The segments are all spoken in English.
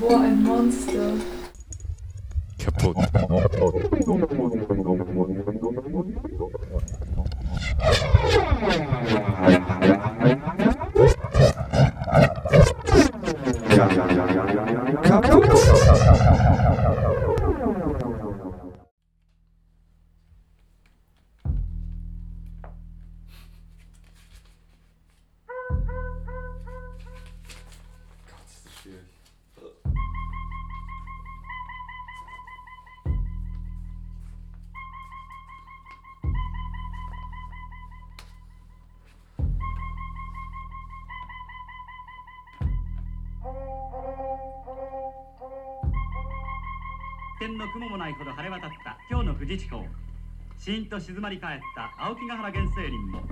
Boah, ein Monster. Kaputt. 雲もないほど晴れ渡った。今日の富士地方。シーンと静まり返った青木ヶ原原生林も。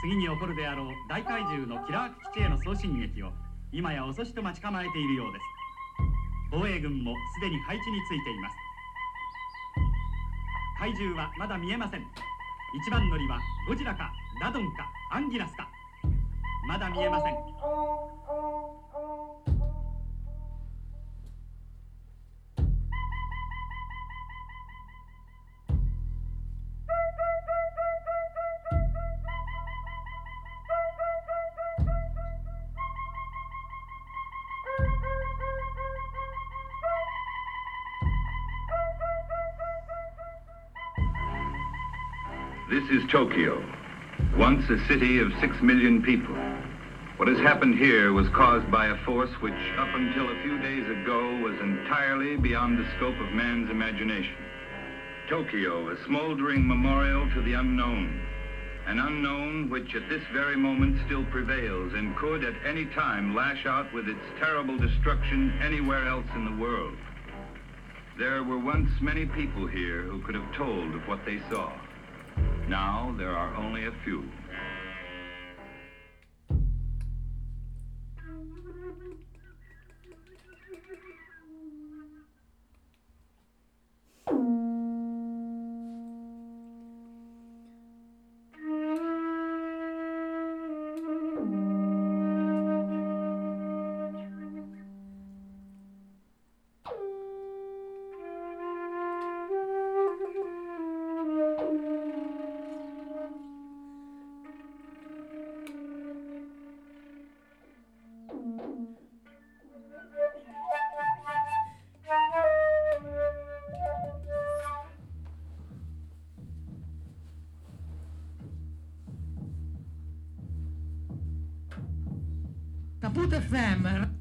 次に起こるであろう。大怪獣のキラーク基地への送信劇を。今や遅しと待ち構えているようです。防衛軍もすでに配置についています。怪獣はまだ見えません。一番乗りはゴジラかラドンかアンギラスか。まだ見えません。This is Tokyo, once a city of six million people. What has happened here was caused by a force which, up until a few days ago, was entirely beyond the scope of man's imagination. Tokyo, a smoldering memorial to the unknown. An unknown which at this very moment still prevails and could at any time lash out with its terrible destruction anywhere else in the world. There were once many people here who could have told of what they saw. Now there are only a few. the family.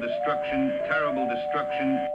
Destruction, terrible destruction.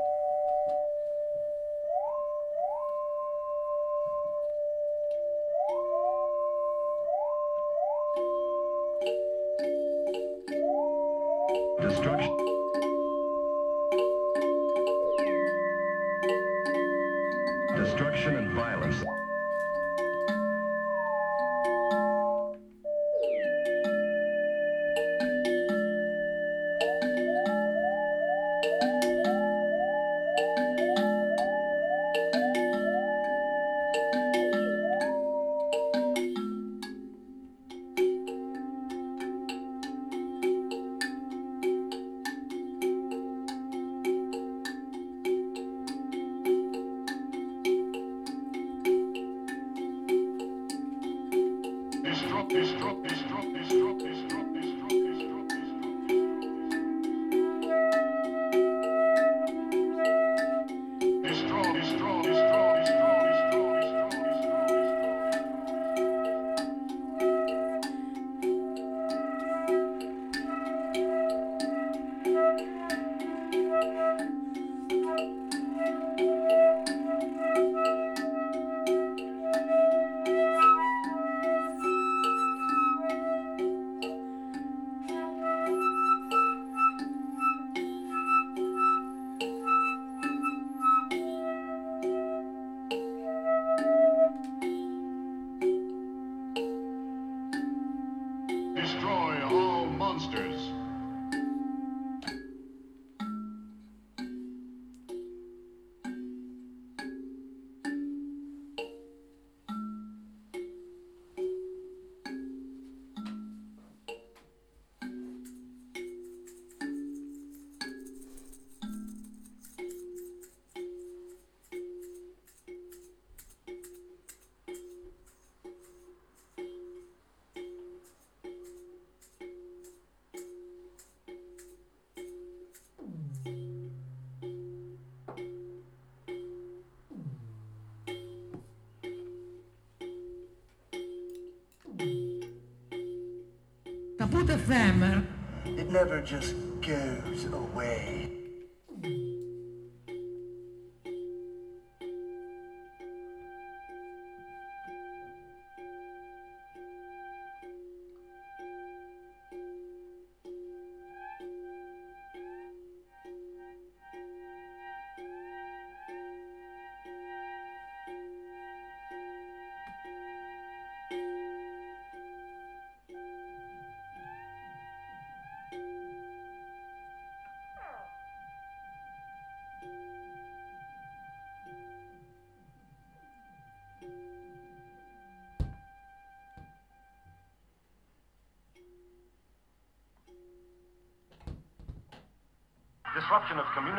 Kaput FM. It never just goes away.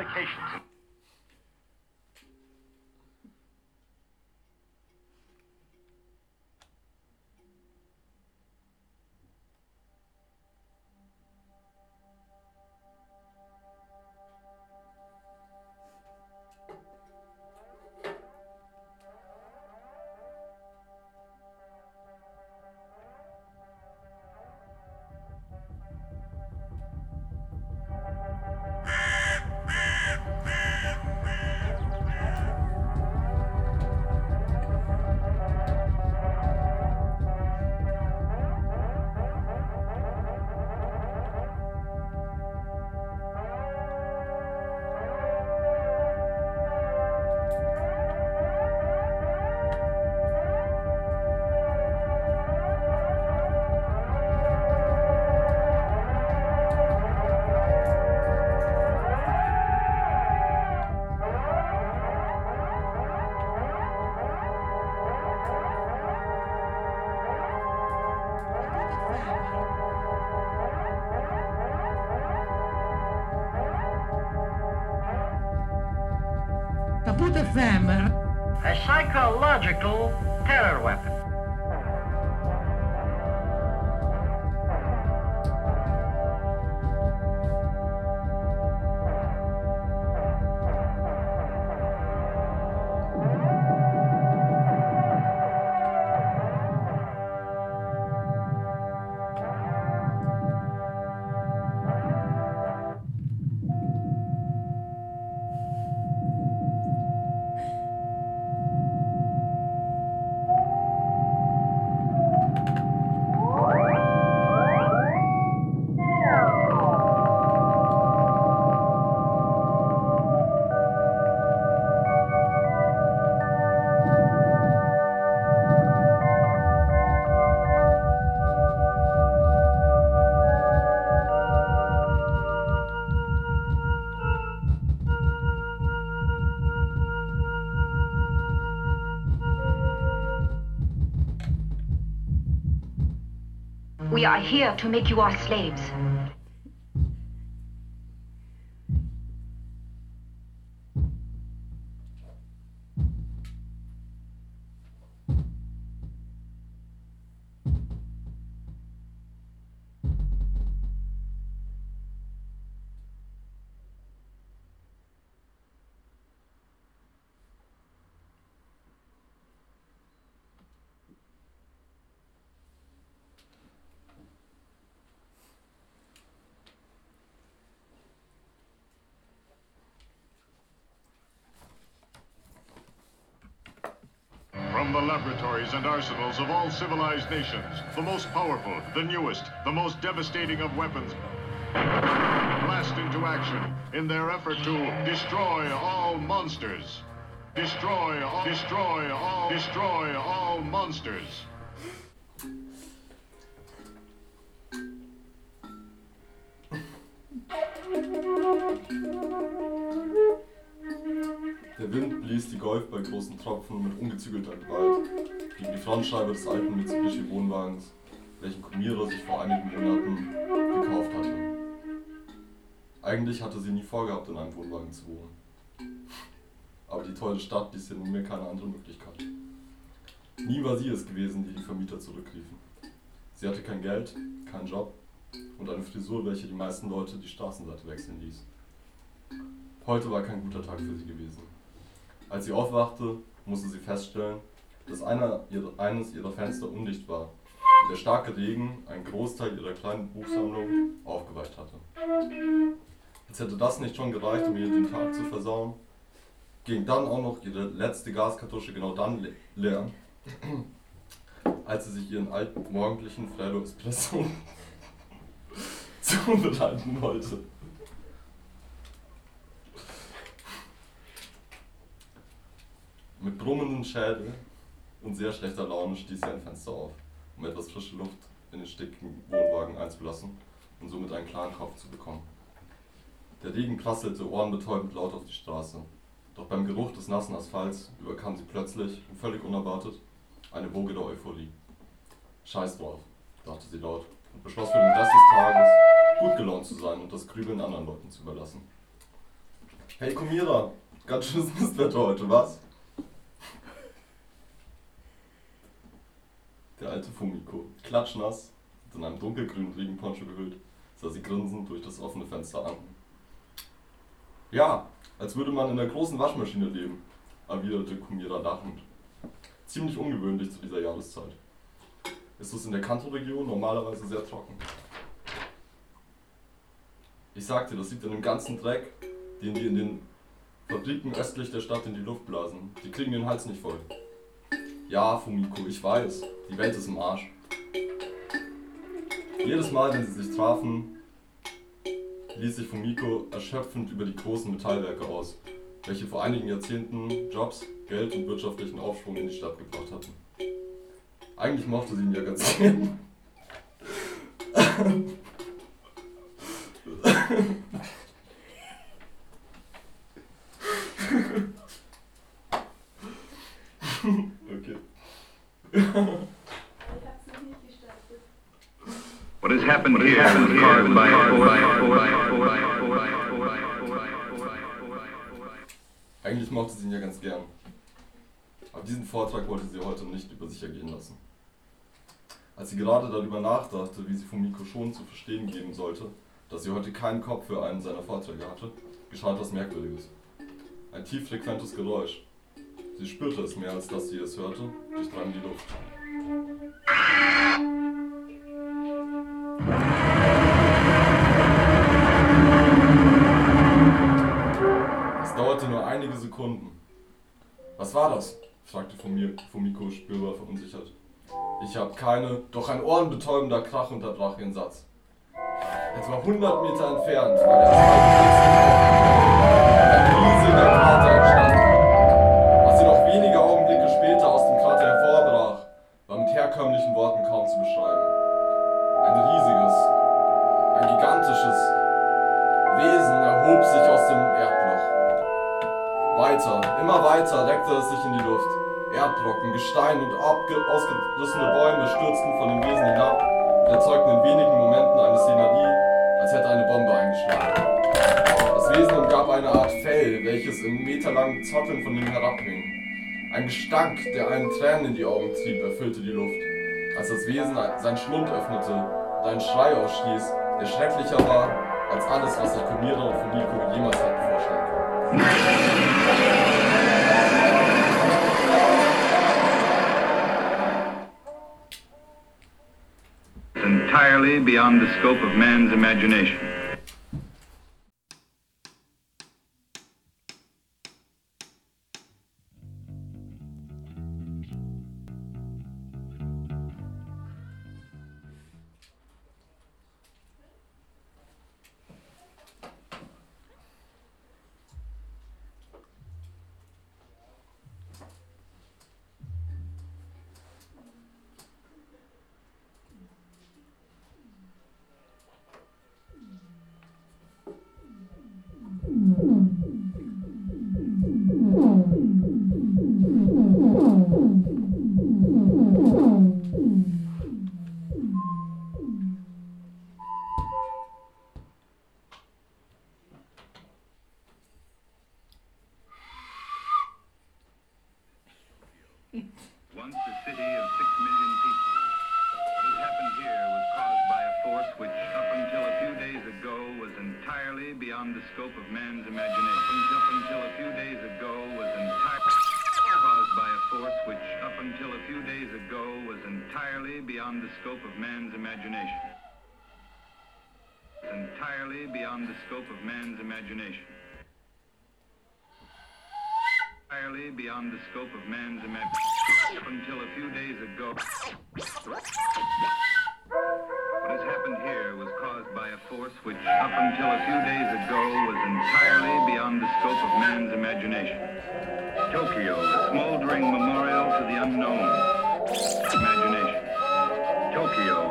Communications. Psychological We are here to make you our slaves. Laboratories and arsenals of all civilized nations, the most powerful, the newest, the most devastating of weapons blast into action in their effort to destroy all monsters. Destroy all, destroy all, destroy all monsters. Der Wind blies die Golf bei großen Tropfen mit ungezügelter Gewalt die Frontscheibe des alten Mitsubishi Wohnwagens, welchen Kumira sich vor einigen Monaten gekauft hatte. Eigentlich hatte sie nie vorgehabt, in einem Wohnwagen zu wohnen. Aber die tolle Stadt ließ ihr nunmehr keine andere Möglichkeit. Nie war sie es gewesen, die die Vermieter zurückriefen. Sie hatte kein Geld, keinen Job und eine Frisur, welche die meisten Leute die Straßenseite wechseln ließ. Heute war kein guter Tag für sie gewesen. Als sie aufwachte, musste sie feststellen, dass einer ihrer, eines ihrer Fenster undicht war und der starke Regen einen Großteil ihrer kleinen Buchsammlung aufgeweicht hatte. Als hätte das nicht schon gereicht, um ihr den Tag zu versauen, ging dann auch noch ihre letzte Gaskartusche genau dann le leer, als sie sich ihren alten morgendlichen Fredo Espresso zubereiten wollte. Mit brummenden Schädel und sehr schlechter Laune stieß sie ein Fenster auf, um etwas frische Luft in den stickigen Wohnwagen einzulassen und somit einen klaren Kopf zu bekommen. Der Regen prasselte ohrenbetäubend laut auf die Straße. Doch beim Geruch des nassen Asphalts überkam sie plötzlich und völlig unerwartet eine Woge der Euphorie. Scheiß drauf, dachte sie laut und beschloss für den Rest des Tages gut gelaunt zu sein und das Grübeln anderen Leuten zu überlassen. Hey Kumira, ganz schönes Mistwetter heute, was? Der alte Fumiko, klatschnass und in einem dunkelgrünen Regenponcho gehüllt, sah sie grinsend durch das offene Fenster an. Ja, als würde man in der großen Waschmaschine leben, erwiderte Kumira lachend. Ziemlich ungewöhnlich zu dieser Jahreszeit. Ist es in der Kanto-Region normalerweise sehr trocken. Ich sag dir, das liegt an dem ganzen Dreck, den die in den Fabriken östlich der Stadt in die Luft blasen. Die kriegen den Hals nicht voll. Ja, Fumiko, ich weiß, die Welt ist im Arsch. Jedes Mal, wenn sie sich trafen, ließ sich Fumiko erschöpfend über die großen Metallwerke aus, welche vor einigen Jahrzehnten Jobs, Geld und wirtschaftlichen Aufschwung in die Stadt gebracht hatten. Eigentlich mochte sie ihn ja ganz gern. What has happened here was caused by. Eigentlich mochte sie ihn ja ganz gern. Aber diesen Vortrag wollte sie heute nicht über sich ergehen lassen. Als sie gerade darüber nachdachte, wie sie Fumiko schon zu verstehen geben sollte, dass sie heute keinen Kopf für einen seiner Vorträge hatte, geschah etwas Merkwürdiges. Ein tieffrequentes Geräusch. Sie spürte es mehr, als dass sie es hörte, durchdrang die Luft. Was war das? fragte Fumiko spürbar verunsichert. Ich habe keine, doch ein ohrenbetäubender Krach unterbrach ihren Satz. Etwa 100 Meter entfernt war der ein riesiger Krater entstanden. Was jedoch wenige Augenblicke später aus dem Krater hervorbrach, war mit herkömmlichen Worten kaum zu beschreiben. Ein riesiges, ein gigantisches Wesen erhob sich aus dem Erdloch. Weiter, immer weiter reckte es sich in die Luft. Erdbrocken, Gestein und ausgerissene Bäume stürzten von dem Wesen hinab und erzeugten in wenigen Momenten eine Szenerie, als hätte eine Bombe eingeschlagen. Das Wesen umgab eine Art Fell, welches in meterlangen Zotteln von ihm herabhing. Ein Gestank, der einen Tränen in die Augen trieb, erfüllte die Luft, als das Wesen seinen Schlund öffnete und einen Schrei ausstieß, der schrecklicher war als alles, was sich Komira und Fumiko jemals hatten vorstellen können. Entirely beyond the scope of man's imagination.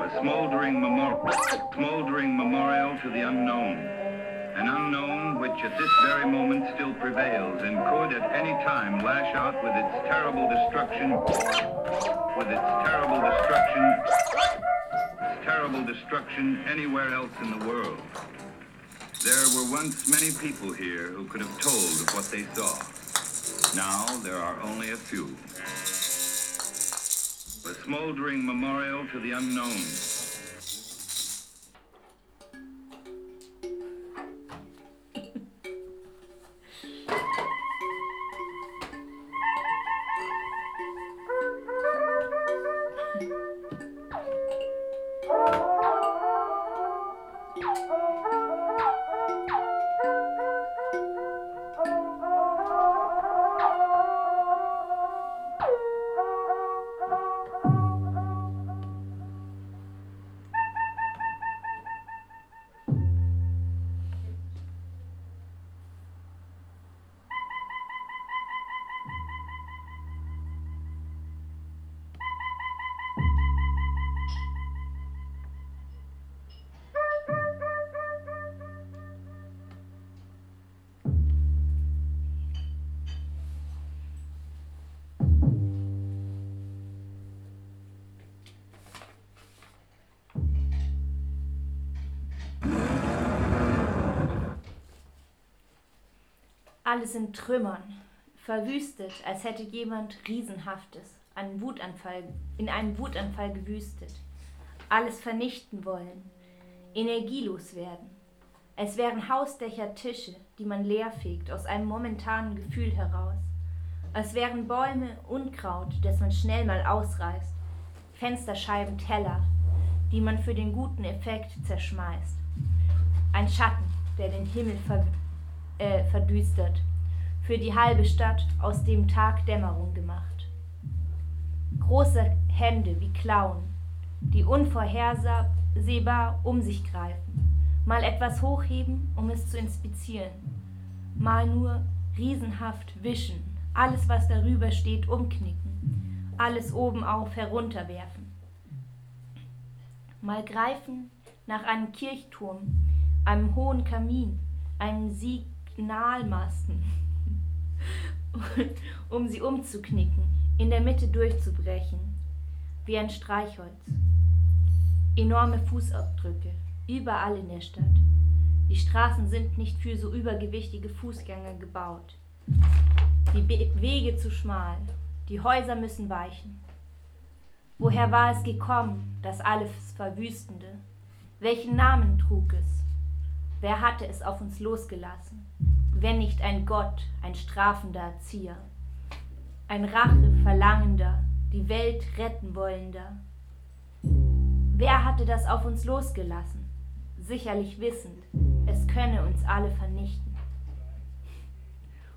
A smoldering, memor- smoldering memorial to the unknown an unknown which at this very moment still prevails and could at any time lash out with its terrible destruction, with its terrible destruction, its terrible destruction anywhere else in the world. There were once many people here who could have told of what they saw. Now there are only a few. A smoldering memorial to the unknown. Alles in Trümmern, verwüstet, als hätte jemand Riesenhaftes einen Wutanfall, in einem Wutanfall gewüstet. Alles vernichten wollen, energielos werden. Es wären Hausdächer Tische, die man leerfegt aus einem momentanen Gefühl heraus. Es wären Bäume Unkraut, das man schnell mal ausreißt. Fensterscheiben Teller, die man für den guten Effekt zerschmeißt. Ein Schatten, der den Himmel ver äh, verdüstert, für die halbe Stadt aus dem Tag Dämmerung gemacht. Große Hände wie Klauen, die unvorhersehbar um sich greifen, mal etwas hochheben, um es zu inspizieren, mal nur riesenhaft wischen, alles, was darüber steht, umknicken, alles oben auf herunterwerfen, mal greifen nach einem Kirchturm, einem hohen Kamin, einem Signalmasten, um sie umzuknicken, in der Mitte durchzubrechen, wie ein Streichholz. Enorme Fußabdrücke, überall in der Stadt. Die Straßen sind nicht für so übergewichtige Fußgänger gebaut. Die Be Wege zu schmal, die Häuser müssen weichen. Woher war es gekommen, das alles Verwüstende? Welchen Namen trug es? Wer hatte es auf uns losgelassen? Wenn nicht ein Gott, ein strafender Erzieher, ein Rache verlangender, die Welt retten wollender. Wer hatte das auf uns losgelassen? Sicherlich wissend, es könne uns alle vernichten.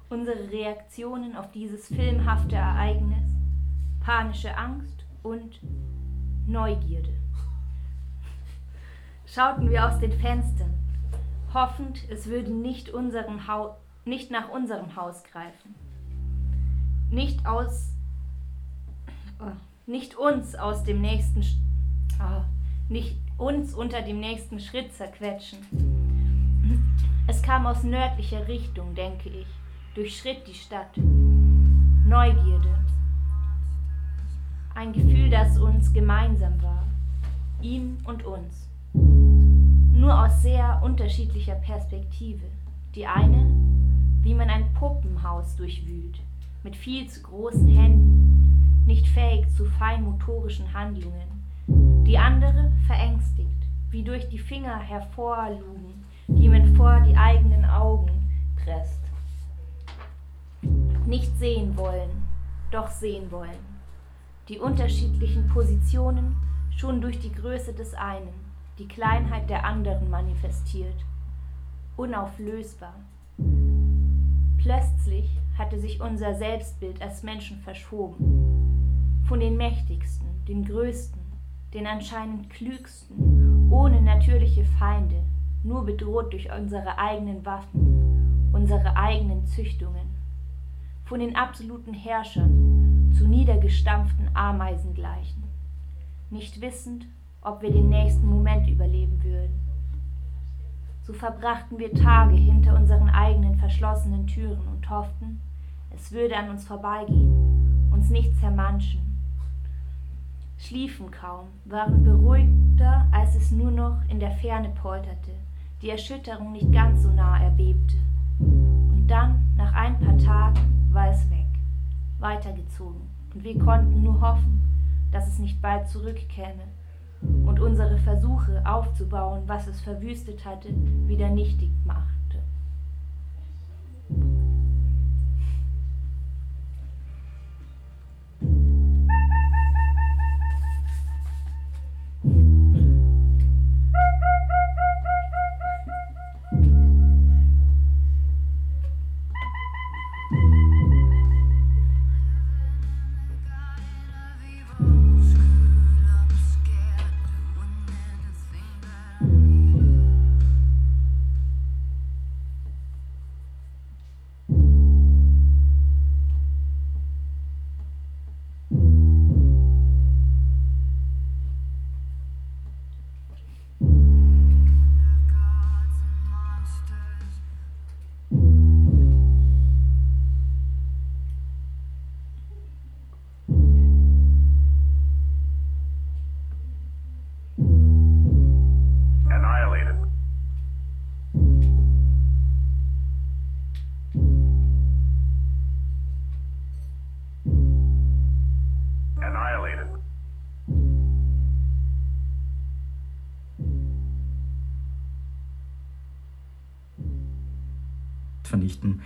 Unsere Reaktionen auf dieses filmhafte Ereignis, panische Angst und Neugierde. Schauten wir aus den Fenstern, hoffend, es würde nicht, unserem nicht nach unserem Haus greifen nicht aus, oh, nicht uns aus dem nächsten, oh, nicht uns unter dem nächsten Schritt zerquetschen. Es kam aus nördlicher Richtung, denke ich, durchschritt die Stadt. Neugierde. Ein Gefühl, das uns gemeinsam war, ihm und uns. Nur aus sehr unterschiedlicher Perspektive. Die eine, wie man ein Puppenhaus durchwühlt, mit viel zu großen Händen, nicht fähig zu feinmotorischen Handlungen. Die andere verängstigt, wie durch die Finger hervorlugen, die man vor die eigenen Augen presst. Nicht sehen wollen, doch sehen wollen. Die unterschiedlichen Positionen schon durch die Größe des einen, die Kleinheit der anderen manifestiert. Unauflösbar. Plötzlich hatte sich unser Selbstbild als Menschen verschoben. Von den mächtigsten, den größten, den anscheinend klügsten, ohne natürliche Feinde, nur bedroht durch unsere eigenen Waffen, unsere eigenen Züchtungen. Von den absoluten Herrschern zu niedergestampften Ameisen gleichen, nicht wissend, ob wir den nächsten Moment überleben würden. So verbrachten wir Tage hinter unseren eigenen verschlossenen Türen und hofften, es würde an uns vorbeigehen, uns nicht zermanschen. Schliefen kaum, waren beruhigter, als es nur noch in der Ferne polterte, die Erschütterung nicht ganz so nah erbebte. Und dann, nach ein paar Tagen, war es weg, weitergezogen, und wir konnten nur hoffen, dass es nicht bald zurückkäme und unsere Versuche aufzubauen, was es verwüstet hatte, wieder nichtig machte. vernichten.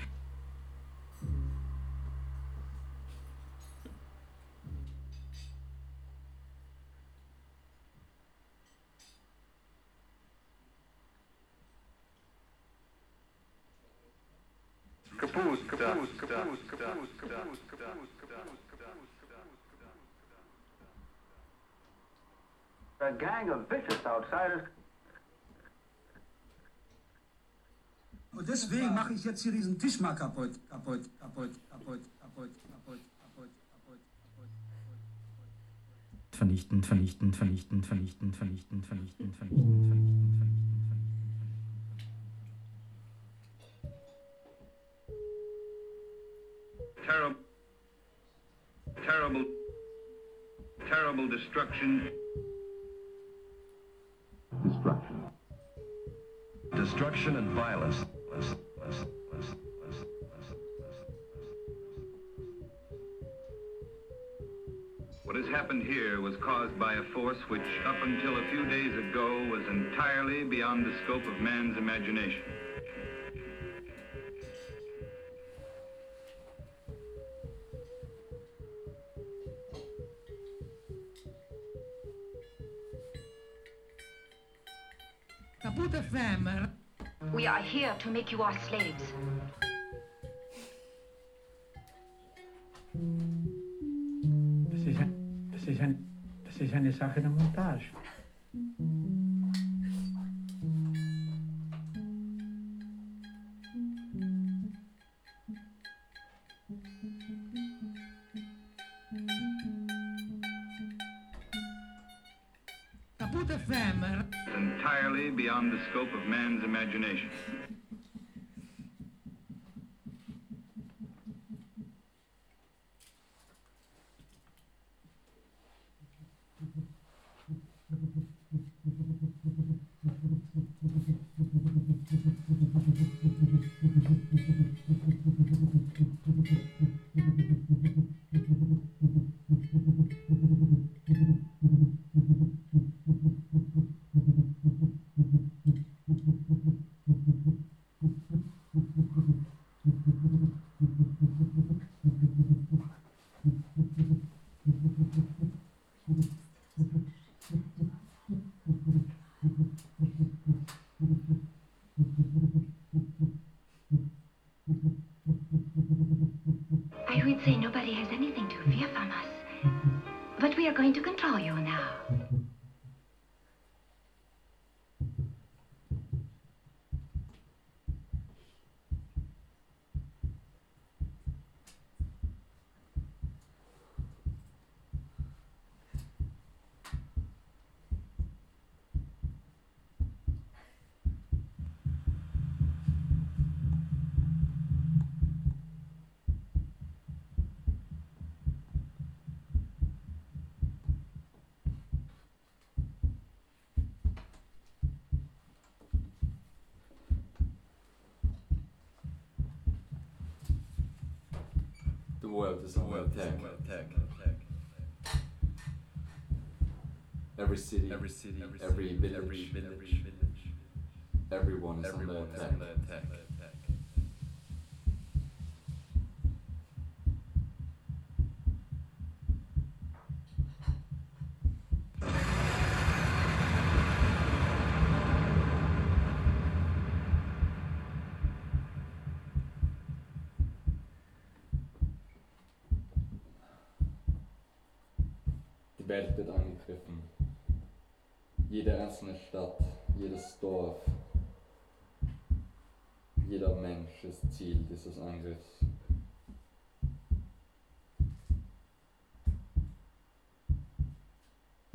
A gang of vicious outsiders. Und deswegen mache ich jetzt hier diesen Tisch mal kaputt, kaputt, kaputt, kaputt, kaputt, kaputt, kaputt, kaputt. Vernichten, vernichten, vernichten, vernichten, vernichten, vernichten, vernichten, vernichten, vernichten. Terrible, terrible, terrible destruction. Destruction. Destruction and violence. What has happened here was caused by a force which, up until a few days ago, was entirely beyond the scope of man's imagination. FM are here to make you our slaves. This Vocês já, vocês já, vocês já nem sabem da montage. Samuel to Samuel Tech. Every city, every city, every, village, every village, everyone is on the attack. Wird angegriffen. Jede einzelne Stadt, jedes Dorf, jeder Mensch ist Ziel dieses Angriffs.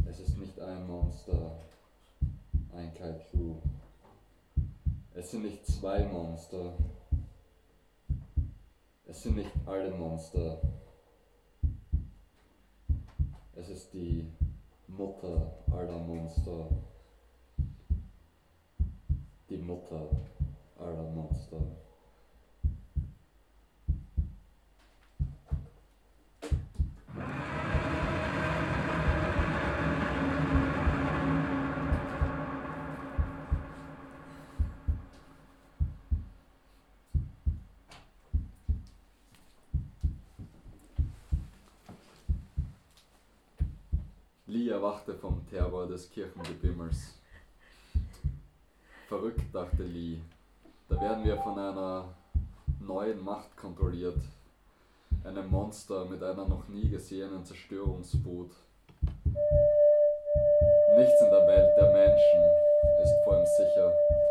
Es ist nicht ein Monster, ein Kaiju. Es sind nicht zwei Monster. Es sind nicht alle Monster. Es ist die Mutter aller Monster. Die Mutter aller Monster. Erwachte vom Terror des Kirchengebimmels. Verrückt, dachte Lee. Da werden wir von einer neuen Macht kontrolliert. Einem Monster mit einer noch nie gesehenen Zerstörungswut. Nichts in der Welt der Menschen ist vor ihm sicher.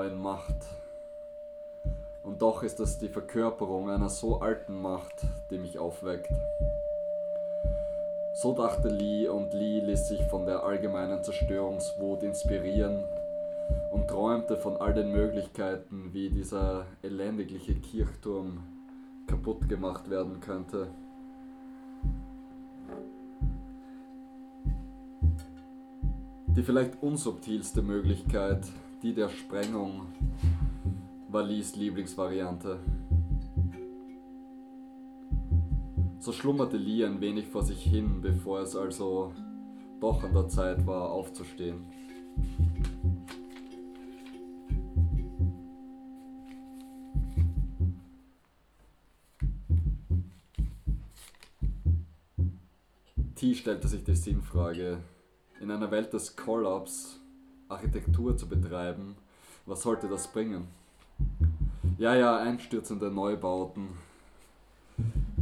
Neuen Macht. Und doch ist es die Verkörperung einer so alten Macht, die mich aufweckt. So dachte Lee und Lee ließ sich von der allgemeinen Zerstörungswut inspirieren und träumte von all den Möglichkeiten, wie dieser elendigliche Kirchturm kaputt gemacht werden könnte. Die vielleicht unsubtilste Möglichkeit, die der Sprengung, war Lees Lieblingsvariante. So schlummerte Lee ein wenig vor sich hin, bevor es also doch an der Zeit war, aufzustehen. T stellte sich die Sinnfrage, in einer Welt des Kollaps Architektur zu betreiben, was sollte das bringen? Ja, ja, einstürzende Neubauten.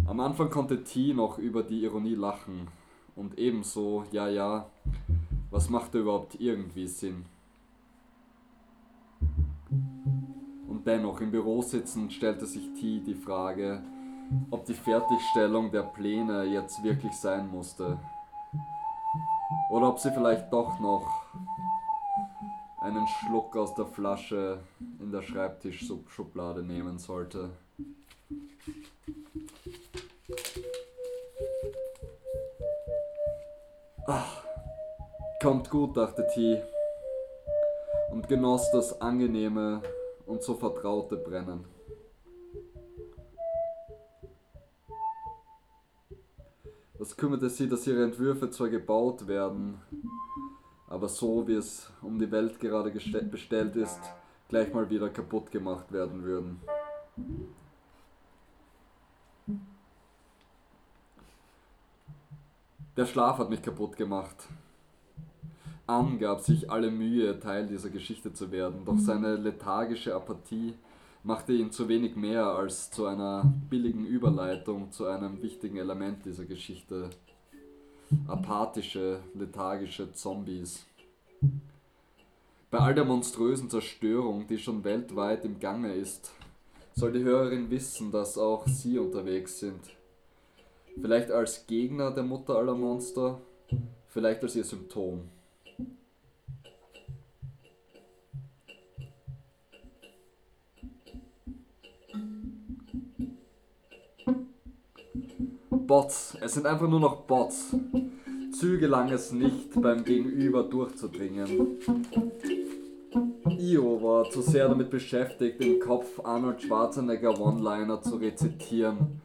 Am Anfang konnte T noch über die Ironie lachen und ebenso, ja, ja, was machte überhaupt irgendwie Sinn? Und dennoch, im Büro sitzend, stellte sich T die Frage, ob die Fertigstellung der Pläne jetzt wirklich sein musste. Oder ob sie vielleicht doch noch einen Schluck aus der Flasche in der Schreibtischschublade nehmen sollte. Ach, kommt gut, dachte T. Und genoss das angenehme und so vertraute Brennen. Was kümmerte sie, dass ihre Entwürfe zwar gebaut werden, aber so wie es um die Welt gerade bestellt ist, gleich mal wieder kaputt gemacht werden würden. Der Schlaf hat mich kaputt gemacht. Ann gab sich alle Mühe, Teil dieser Geschichte zu werden, doch seine lethargische Apathie machte ihn zu wenig mehr als zu einer billigen Überleitung zu einem wichtigen Element dieser Geschichte. Apathische, lethargische Zombies. Bei all der monströsen Zerstörung, die schon weltweit im Gange ist, soll die Hörerin wissen, dass auch sie unterwegs sind. Vielleicht als Gegner der Mutter aller Monster, vielleicht als ihr Symptom. Bots. Es sind einfach nur noch Bots. Züge lang es nicht, beim Gegenüber durchzudringen. Io war zu sehr damit beschäftigt, im Kopf Arnold Schwarzenegger One-Liner zu rezitieren.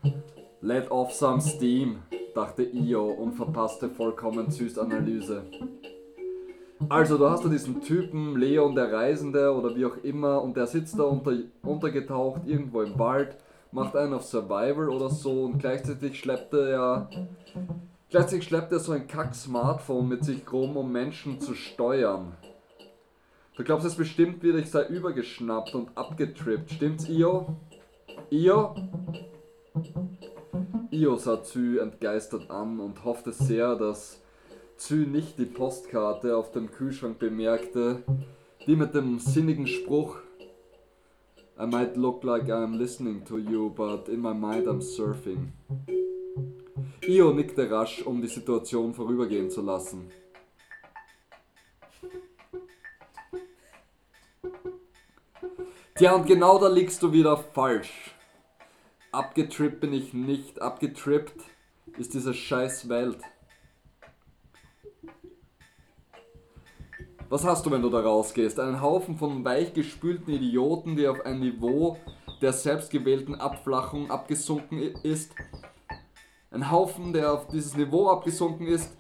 Let off some steam, dachte Io und verpasste vollkommen Süß Analyse. Also, du hast da diesen Typen, Leon der Reisende oder wie auch immer, und der sitzt da unter, untergetaucht irgendwo im Wald macht einen auf Survival oder so und gleichzeitig schleppt er ja. Gleichzeitig schleppt er so ein Kack-Smartphone mit sich rum, um Menschen zu steuern. Du glaubst es bestimmt wieder, ich sei übergeschnappt und abgetrippt. Stimmt's, Io? Io? Io sah Zü entgeistert an und hoffte sehr, dass Zü nicht die Postkarte auf dem Kühlschrank bemerkte, die mit dem sinnigen Spruch I might look like I'm listening to you, but in my mind I'm surfing. Io nickte rasch, um die Situation vorübergehen zu lassen. Tja, und genau da liegst du wieder falsch. Abgetrippt bin ich nicht, abgetrippt ist diese scheiß Welt. Was hast du, wenn du da rausgehst? Einen Haufen von weichgespülten Idioten, die auf ein Niveau der selbstgewählten Abflachung abgesunken ist. Ein Haufen, der auf dieses Niveau abgesunken ist,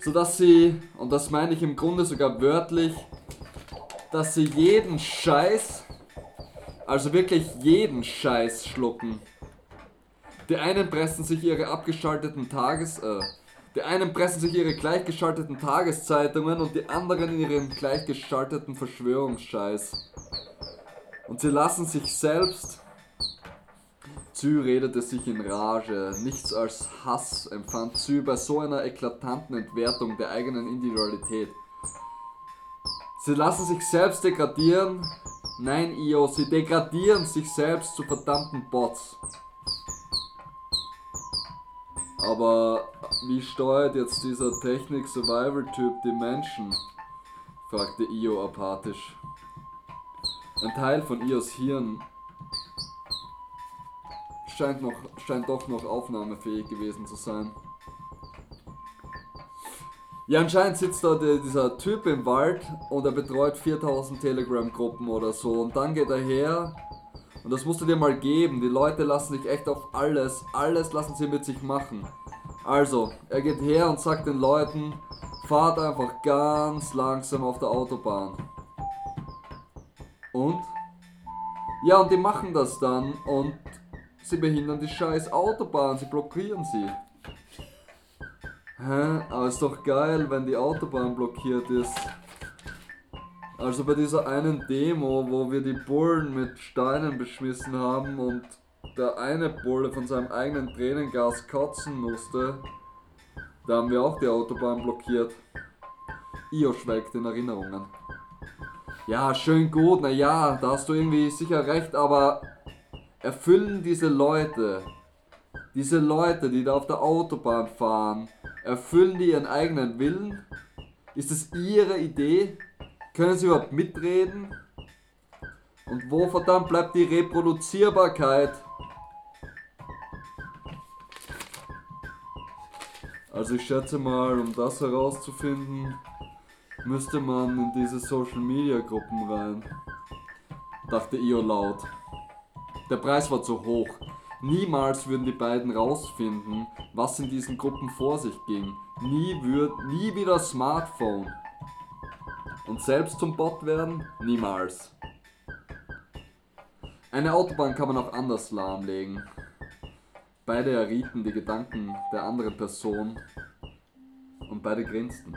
sodass sie, und das meine ich im Grunde sogar wörtlich, dass sie jeden Scheiß, also wirklich jeden Scheiß schlucken. Die einen pressen sich ihre abgeschalteten Tages... Äh, die einen pressen sich ihre gleichgeschalteten Tageszeitungen und die anderen ihren gleichgeschalteten Verschwörungsscheiß. Und sie lassen sich selbst... Zü redete sich in Rage. Nichts als Hass empfand Zü bei so einer eklatanten Entwertung der eigenen Individualität. Sie lassen sich selbst degradieren. Nein, Io, sie degradieren sich selbst zu verdammten Bots. Aber wie steuert jetzt dieser Technik-Survival-Typ die Menschen? fragte Io apathisch. Ein Teil von Ios Hirn scheint, noch, scheint doch noch aufnahmefähig gewesen zu sein. Ja, anscheinend sitzt da der, dieser Typ im Wald und er betreut 4000 Telegram-Gruppen oder so. Und dann geht er her und das musst du dir mal geben. Die Leute lassen sich echt auf alles, alles lassen sie mit sich machen. Also, er geht her und sagt den Leuten, fahrt einfach ganz langsam auf der Autobahn. Und? Ja, und die machen das dann und sie behindern die scheiß Autobahn, sie blockieren sie. Hä? Aber ist doch geil, wenn die Autobahn blockiert ist. Also bei dieser einen Demo, wo wir die Bullen mit Steinen beschmissen haben und der eine Bulle von seinem eigenen Tränengas kotzen musste, da haben wir auch die Autobahn blockiert. Io schwelgt in Erinnerungen. Ja, schön gut, na ja, da hast du irgendwie sicher recht, aber erfüllen diese Leute, diese Leute, die da auf der Autobahn fahren, erfüllen die ihren eigenen Willen? Ist es ihre Idee? Können sie überhaupt mitreden? Und wo verdammt bleibt die Reproduzierbarkeit? Also ich schätze mal, um das herauszufinden, müsste man in diese Social Media Gruppen rein. Dachte Io laut. Der Preis war zu hoch. Niemals würden die beiden rausfinden, was in diesen Gruppen vor sich ging. Nie, würd, nie wieder Smartphone. Und selbst zum Bot werden? Niemals. Eine Autobahn kann man auch anders lahmlegen. Beide errieten die Gedanken der anderen Person und beide grinsten.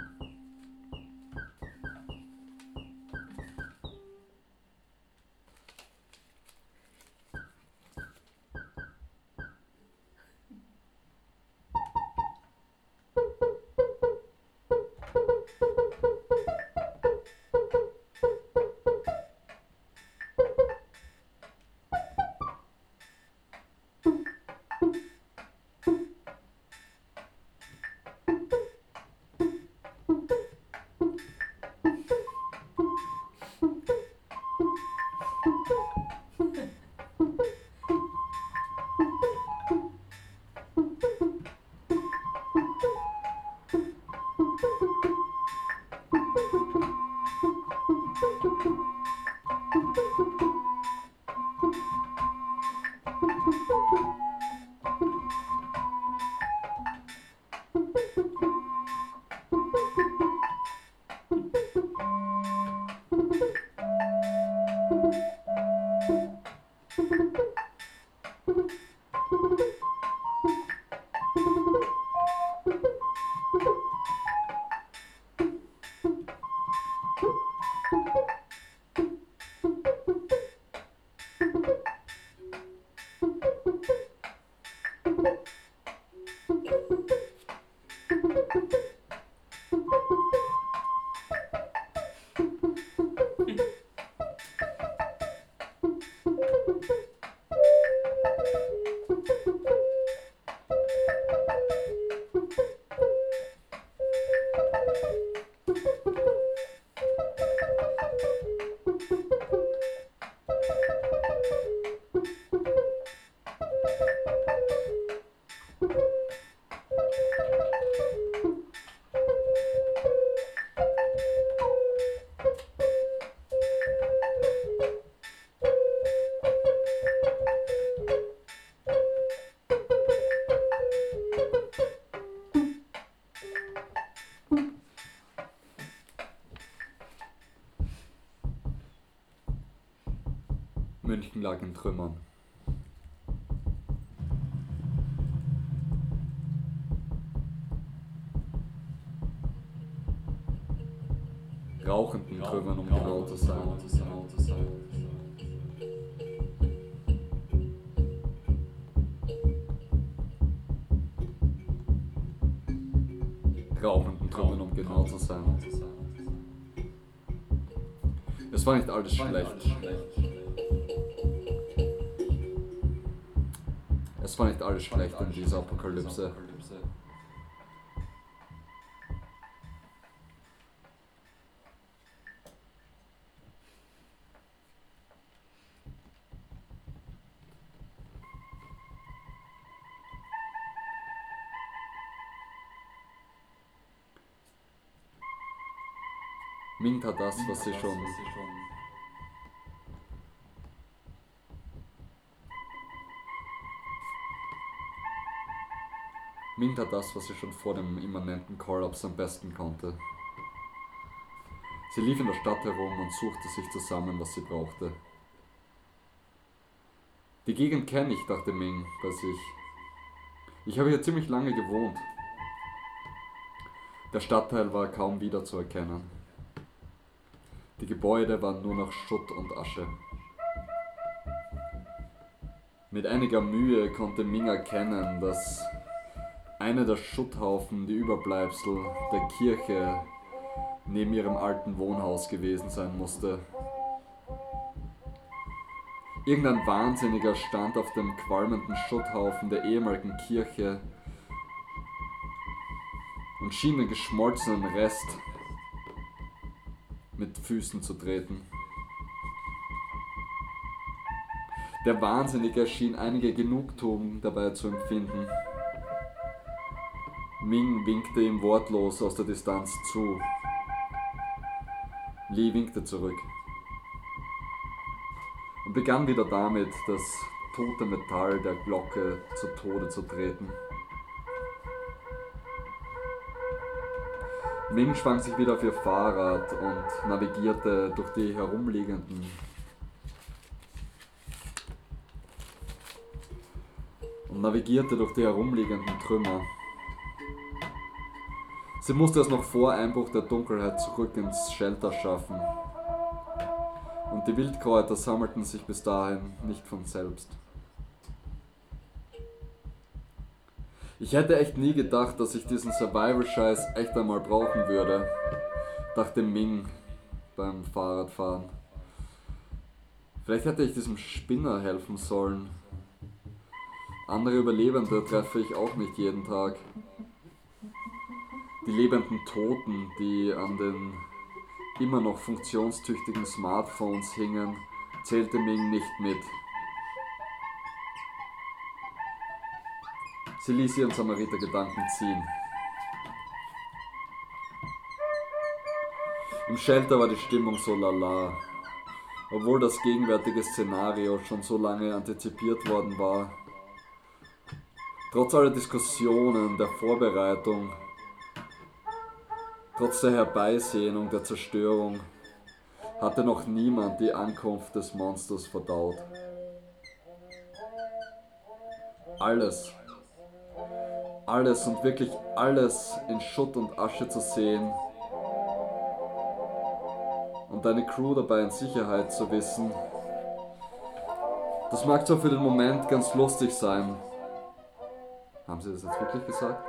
War nicht alles schlecht. Es war nicht alles schlecht in dieser Apokalypse. Hat das, was sie schon Mint hat das, was sie schon vor dem immanenten Kollaps am besten konnte. Sie lief in der Stadt herum und suchte sich zusammen, was sie brauchte. Die Gegend kenne ich, dachte Ming bei sich. Ich habe hier ziemlich lange gewohnt. Der Stadtteil war kaum wiederzuerkennen. Gebäude waren nur noch Schutt und Asche. Mit einiger Mühe konnte Ming erkennen, dass einer der Schutthaufen die Überbleibsel der Kirche neben ihrem alten Wohnhaus gewesen sein musste. Irgendein Wahnsinniger stand auf dem qualmenden Schutthaufen der ehemaligen Kirche und schien den geschmolzenen Rest mit Füßen zu treten. Der Wahnsinnige schien einige Genugtuung dabei zu empfinden. Ming winkte ihm wortlos aus der Distanz zu. Lee winkte zurück und begann wieder damit, das tote Metall der Glocke zu Tode zu treten. Ming schwang sich wieder auf ihr Fahrrad und navigierte durch die herumliegenden und navigierte durch die herumliegenden Trümmer. Sie musste es noch vor Einbruch der Dunkelheit zurück ins Shelter schaffen. Und die Wildkräuter sammelten sich bis dahin nicht von selbst. Ich hätte echt nie gedacht, dass ich diesen Survival-Scheiß echt einmal brauchen würde, dachte Ming beim Fahrradfahren. Vielleicht hätte ich diesem Spinner helfen sollen. Andere Überlebende treffe ich auch nicht jeden Tag. Die lebenden Toten, die an den immer noch funktionstüchtigen Smartphones hingen, zählte Ming nicht mit. Sie ließ ihren Samariter-Gedanken ziehen. Im Shelter war die Stimmung so lala. Obwohl das gegenwärtige Szenario schon so lange antizipiert worden war. Trotz aller Diskussionen, der Vorbereitung, trotz der Herbeisehnung der Zerstörung, hatte noch niemand die Ankunft des Monsters verdaut. Alles, alles und wirklich alles in Schutt und Asche zu sehen und deine Crew dabei in Sicherheit zu wissen, das mag zwar für den Moment ganz lustig sein. Haben sie das jetzt wirklich gesagt?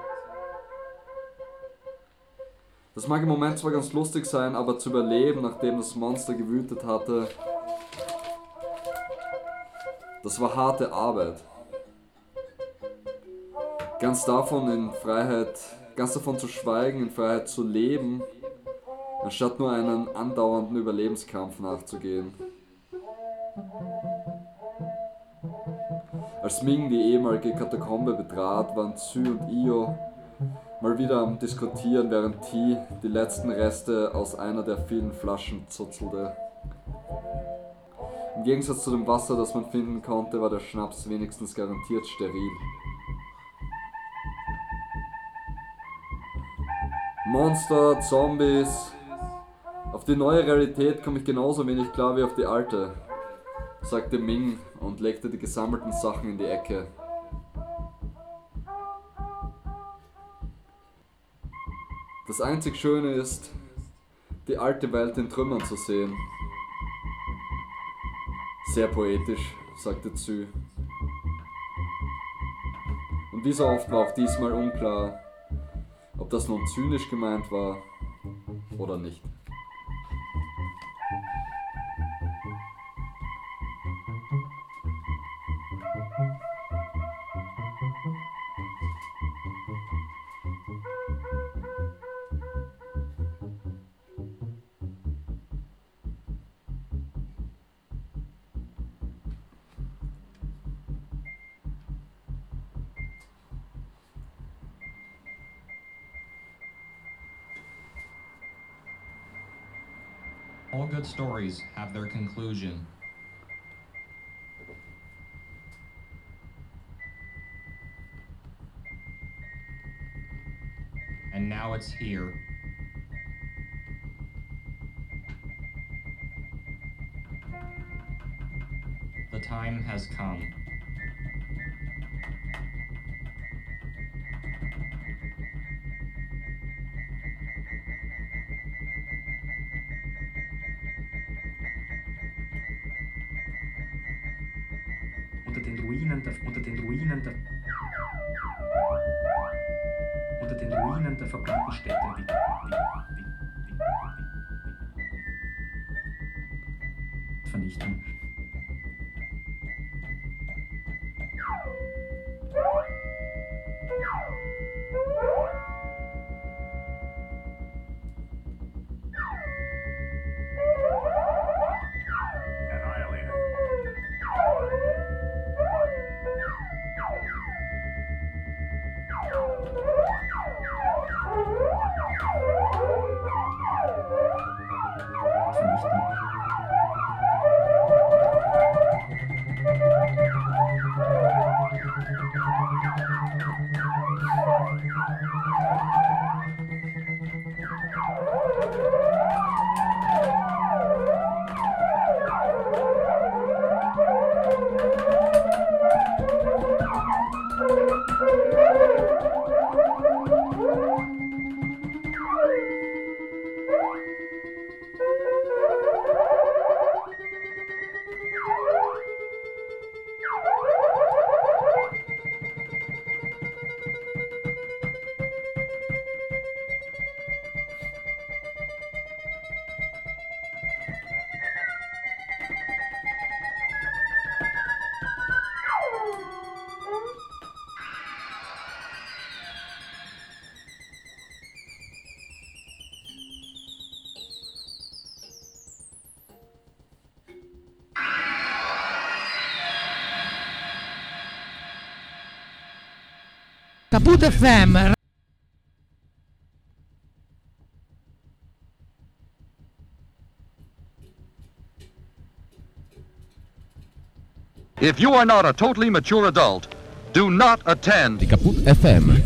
Das mag im Moment zwar ganz lustig sein, aber zu überleben, nachdem das Monster gewütet hatte, das war harte Arbeit. Ganz davon in Freiheit, ganz davon zu schweigen, in Freiheit zu leben, anstatt nur einen andauernden Überlebenskampf nachzugehen. Als Ming die ehemalige Katakombe betrat, waren Zü und Io mal wieder am Diskutieren, während T die letzten Reste aus einer der vielen Flaschen zuzelte. Im Gegensatz zu dem Wasser, das man finden konnte, war der Schnaps wenigstens garantiert steril. Monster, Zombies. Auf die neue Realität komme ich genauso wenig klar wie auf die alte. sagte Ming und legte die gesammelten Sachen in die Ecke. Das einzig Schöne ist, die alte Welt in Trümmern zu sehen. Sehr poetisch, sagte Zü. Und wie so oft war auch diesmal unklar, ob das nun zynisch gemeint war oder nicht. It's here. The time has come. Caput FM. If you are not a totally mature adult, do not attend Caput FM.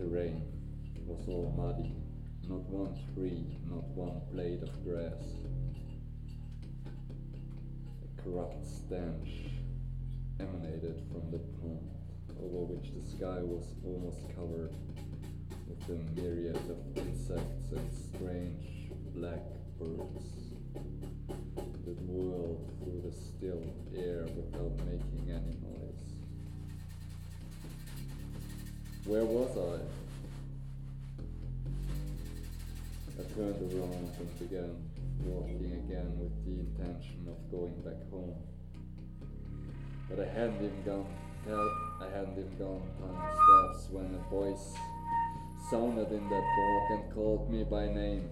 Terrain was all muddy, not one tree, not one blade of grass. A corrupt stench emanated from the pond, over which the sky was almost covered with a myriad of insects and strange black birds that whirled through the still air without making any noise. Where was I? I turned around and began walking again with the intention of going back home. But I hadn't even gone I hadn't even gone ten steps when a voice sounded in that walk and called me by name.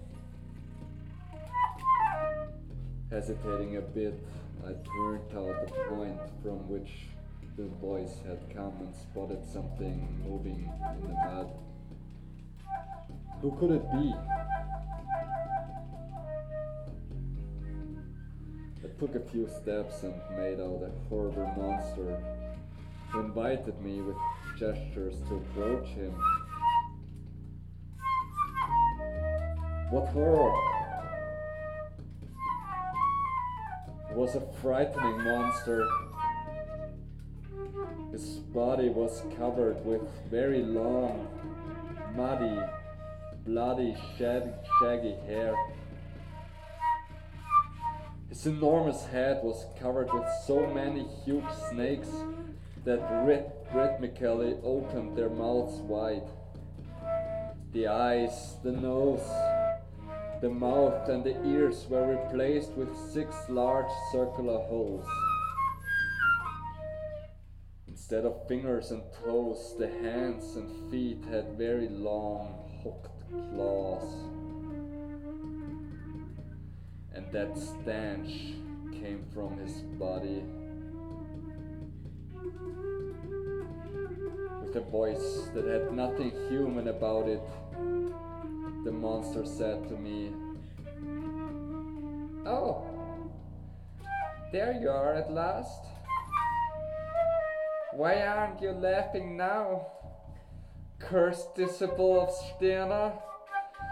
Hesitating a bit, I turned out the point from which the boys had come and spotted something moving in the mud. Who could it be? I took a few steps and made out a horrible monster who invited me with gestures to approach him. What horror! It was a frightening monster. His body was covered with very long, muddy, bloody, shag- shaggy hair. His enormous head was covered with so many huge snakes that ryth- rhythmically opened their mouths wide. The eyes, the nose, the mouth, and the ears were replaced with six large circular holes. Instead of fingers and toes, the hands and feet had very long, hooked claws. And that stench came from his body. With a voice that had nothing human about it, the monster said to me, Oh, there you are at last. Why aren't you laughing now? Cursed disciple of Stirner,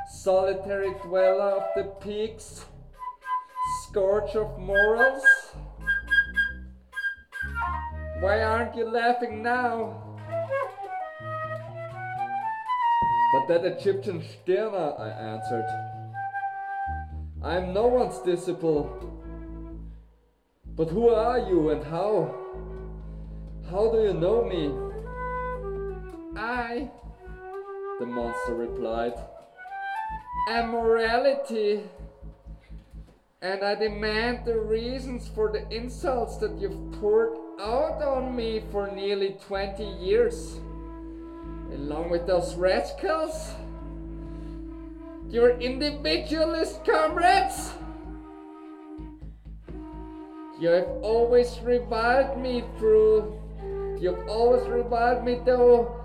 solitary dweller of the peaks, scourge of morals? Why aren't you laughing now? But that Egyptian Stirner, I answered. I am no one's disciple. But who are you and how? How do you know me? I, the monster replied, am morality. And I demand the reasons for the insults that you've poured out on me for nearly 20 years. Along with those rascals, your individualist comrades. You have always reviled me through. You've always reviled me though.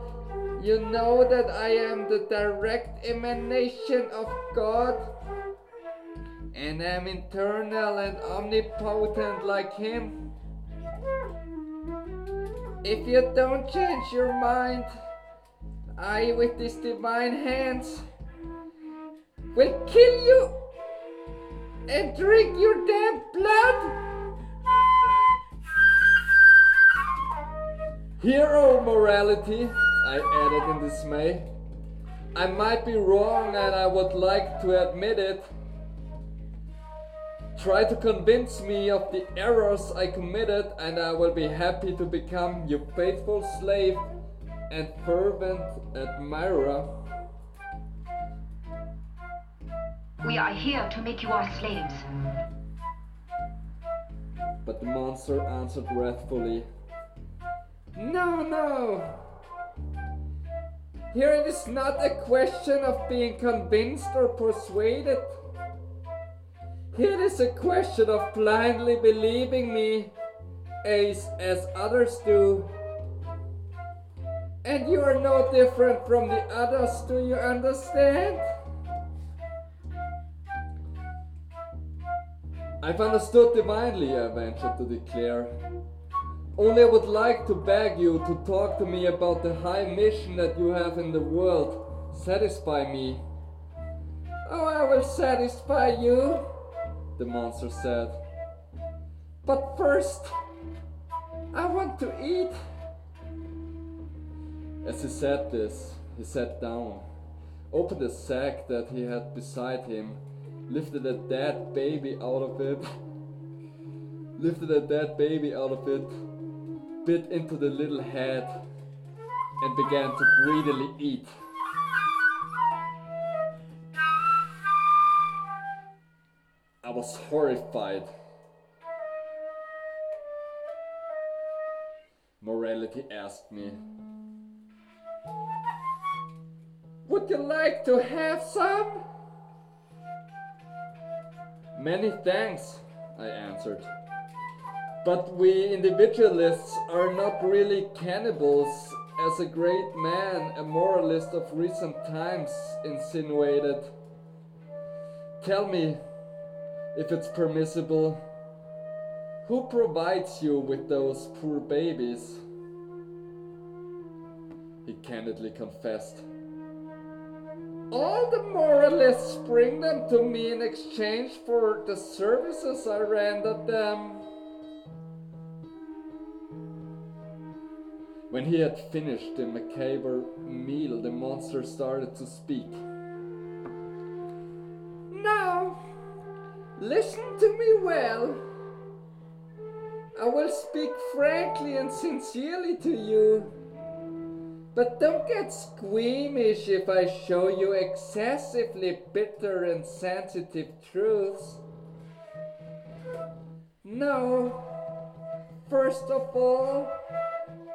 You know that I am the direct emanation of God and am eternal and omnipotent like Him. If you don't change your mind, I, with these divine hands, will kill you and drink your damn blood. Hero morality, I added in dismay. I might be wrong and I would like to admit it. Try to convince me of the errors I committed, and I will be happy to become your faithful slave and fervent admirer. We are here to make you our slaves. But the monster answered wrathfully, No, no! Here it is not a question of being convinced or persuaded. Here it is a question of blindly believing me as, as others do. And you are no different from the others, do you understand? I've understood divinely, I ventured to declare. Only I would like to beg you to talk to me about the high mission that you have in the world. Satisfy me. Oh, I will satisfy you, the monster said. But first, I want to eat. As he said this, he sat down, opened a sack that he had beside him, lifted a dead baby out of it, lifted a dead baby out of it, bit into the little head, and began to greedily eat. I was horrified. Morality asked me, Would you like to have some? Many thanks, I answered. But we individualists are not really cannibals, as a great man, a moralist of recent times, insinuated. Tell me, if it's permissible, who provides you with those poor babies? He candidly confessed. All the moralists bring them to me in exchange for the services I render them. When he had finished the macabre meal, the monster started to speak. Now, listen to me well. I will speak frankly and sincerely to you. But don't get squeamish if I show you excessively bitter and sensitive truths. No, first of all,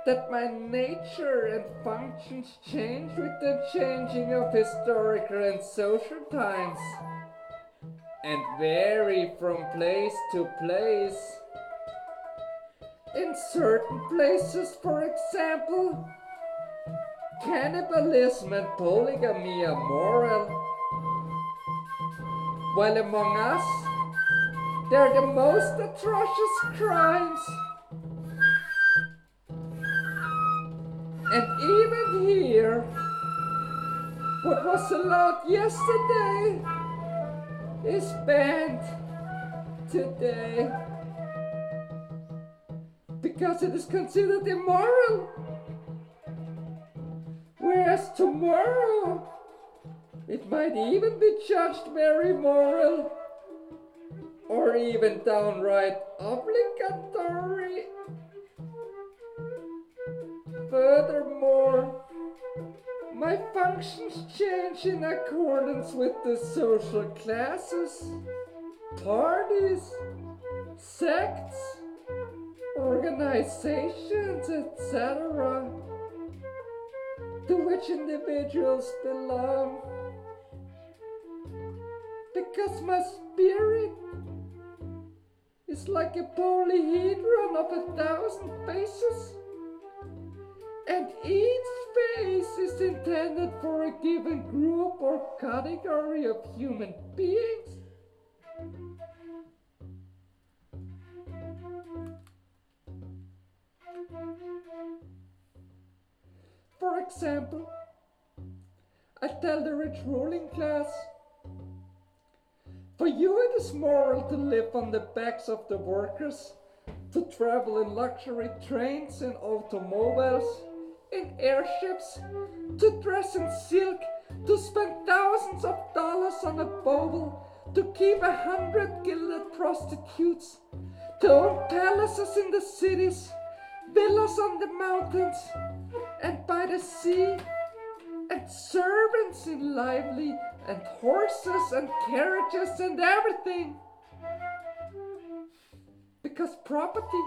that my nature and functions change with the changing of historical and social times, and vary from place to place. In certain places, for example, cannibalism and polygamy are moral, while among us, they're the most atrocious crimes. And even here, what was allowed yesterday is banned today because it is considered immoral. Whereas tomorrow, it might even be judged very moral or even downright obligatory. Furthermore, my functions change in accordance with the social classes, parties, sects, organizations, etc., to which individuals belong. Because my spirit is like a polyhedron of a thousand faces and each face is intended for a given group or category of human beings. For example, I tell the rich ruling class, for you it is moral to live on the backs of the workers, to travel in luxury trains and automobiles, in airships, to dress in silk, to spend thousands of dollars on a bauble, to keep a hundred gilded prostitutes, to own palaces in the cities, villas on the mountains, and by the sea, and servants in lively, and horses and carriages and everything. Because property,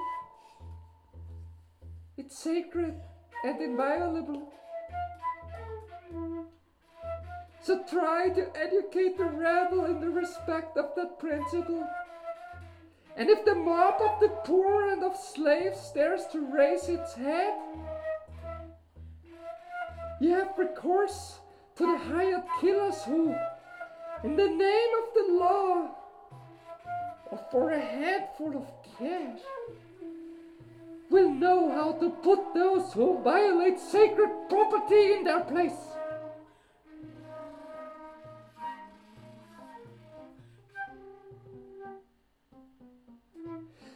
it's sacred and inviolable. So try to educate the rabble in the respect of that principle. And if the mob of the poor and of slaves dares to raise its head, you have recourse to the hired killers who, in the name of the law, or for a handful of cash, will know how to put those who violate sacred property in their place.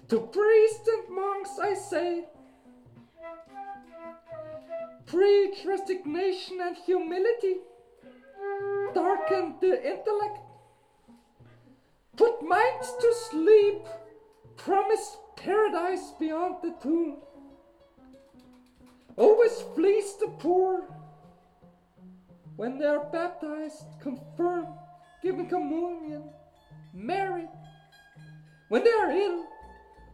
To priests and monks I say, preach resignation and humility, darken the intellect, put minds to sleep, promise paradise beyond the tomb. Always fleece the poor. When they are baptized, confirmed, given communion, married, when they are ill,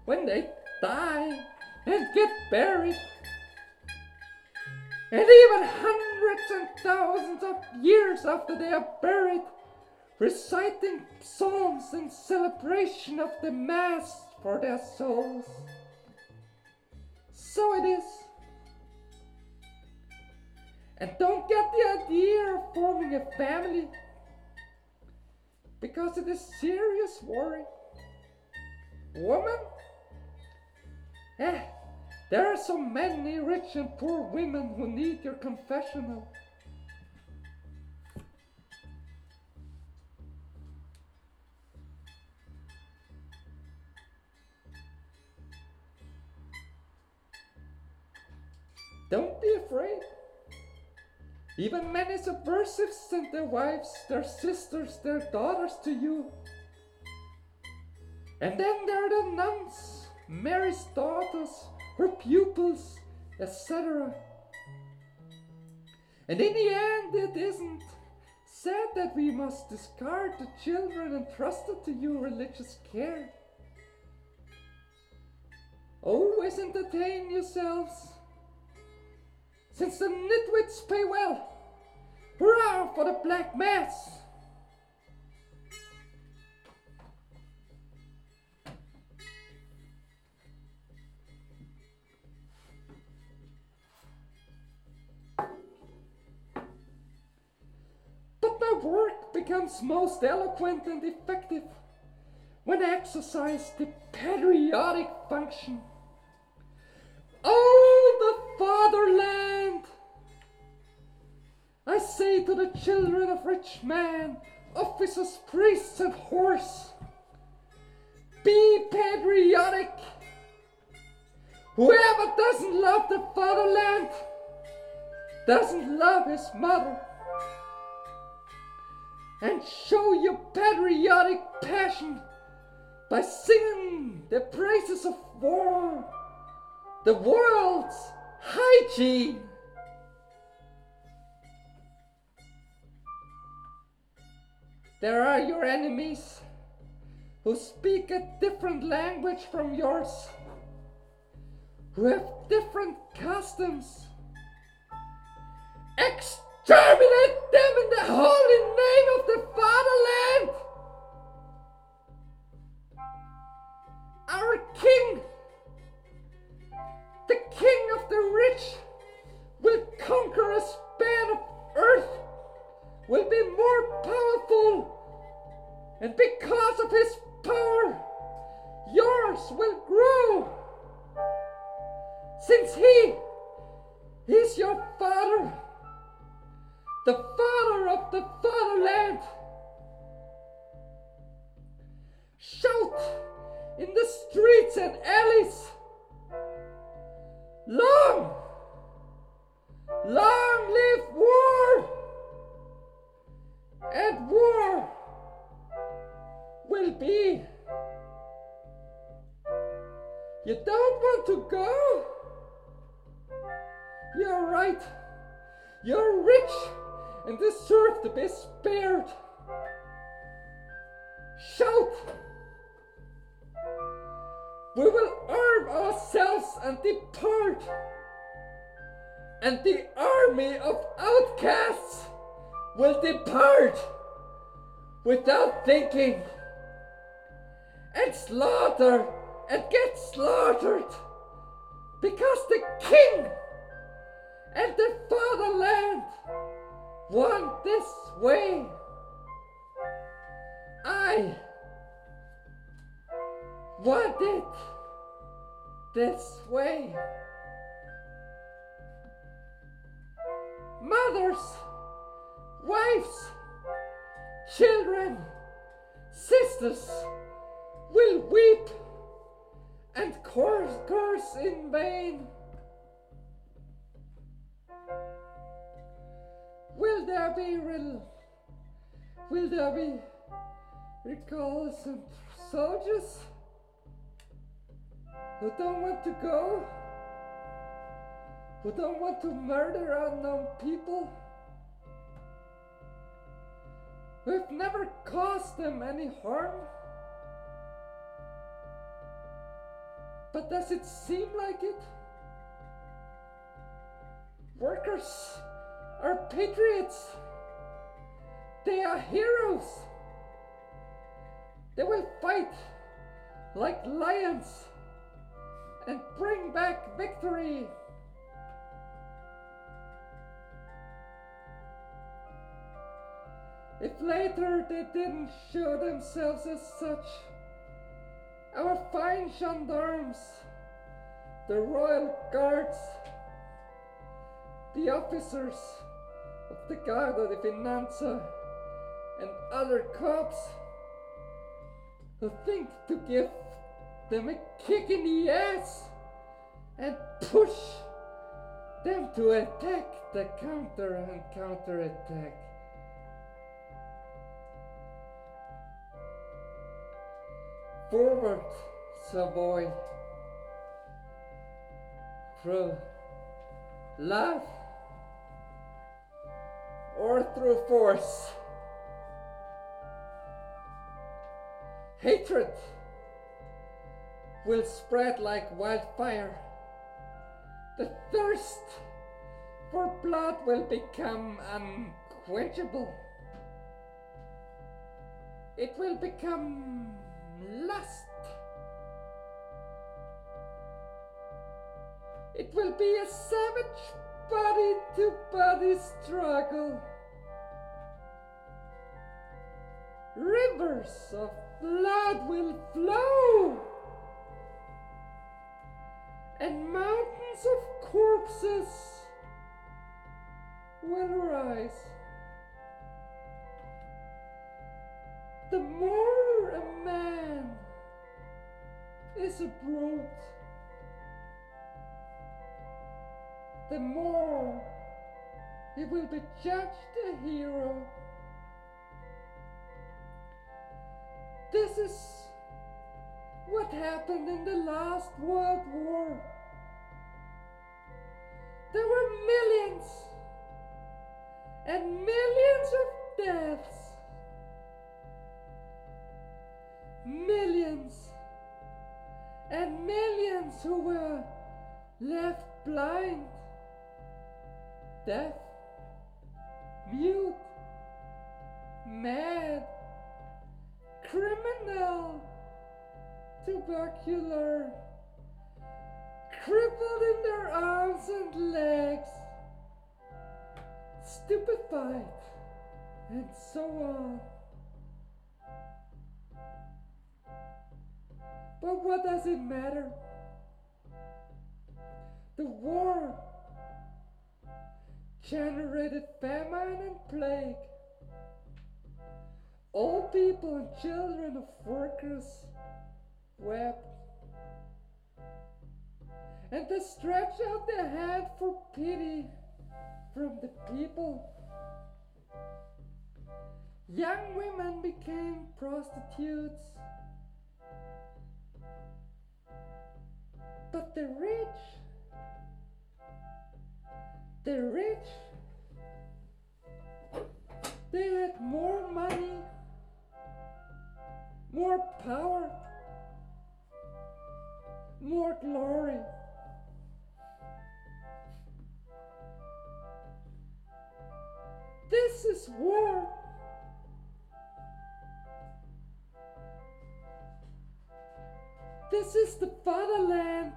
when they die and get buried, and even hundreds and thousands of years after they are buried, reciting psalms in celebration of the Mass for their souls. So it is. And don't get the idea of forming a family because it is serious worry. Woman? Eh, there are so many rich and poor women who need your confessional. Don't be afraid. Even many subversives send their wives, their sisters, their daughters to you. And then there are the nuns, Mary's daughters, her pupils, etc. And in the end, it isn't said that we must discard the children entrusted to your religious care. Always entertain yourselves, since the nitwits pay well. Hurrah for the Black Mass! But my work becomes most eloquent and effective when I exercise the patriotic function. Oh, the fatherland! I say to the children of rich men, officers, priests, and horse, be patriotic. Whoever doesn't love the fatherland doesn't love his mother. And show your patriotic passion by singing the praises of war, the world's hygiene. There are your enemies who speak a different language from yours, who have different customs. Exterminate them in the holy name of the fatherland! Our king, king of the rich, will conquer a span of earth will be more powerful. And because Who don't want to murder unknown people? We've never caused them any harm. But does it seem like it? Workers are patriots. They are heroes. They will fight like lions and bring back victory. If later they didn't show themselves as such, our fine gendarmes, the royal guards, the officers of the Guardia di Finanza, and other cops who think to give them a kick in the ass and push them to attack the counter and counter attack. Forward, Savoy. Through love or through force. Hatred will spread like wildfire. The thirst for blood will become unquenchable. It will become lust. It will be a savage body to body struggle. Rivers of blood will flow, and mountains of corpses will rise. The more a man is a brute, the more he will be judged a hero. This is what happened in the last World War. There were millions and millions of deaths. Millions and millions who were left blind, deaf, mute, mad, criminal, tubercular, crippled in their arms and legs, stupefied, and so on. But what does it matter? The war generated famine and plague. All people and children of workers wept. And they stretched out their hand for pity from the people. Young women became prostitutes. The rich, the rich, they had more money, more power, more glory. This is war. This is the fatherland.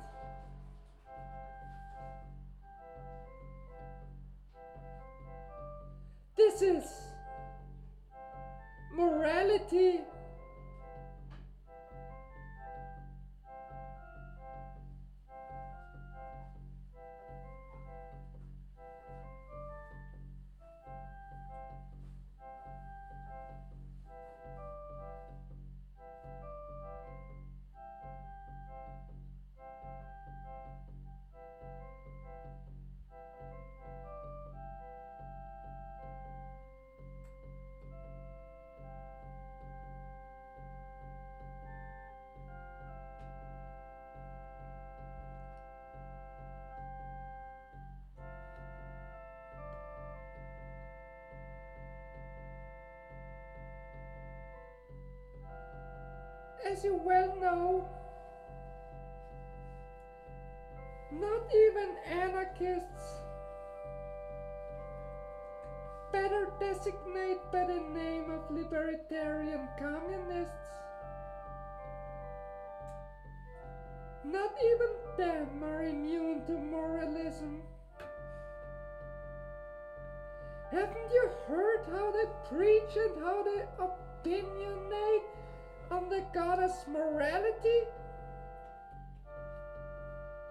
Is morality. You well know, not even anarchists, better designate by the name of libertarian communists, not even them are immune to moralism. Haven't you heard how they preach and how they opinionate on the goddess morality?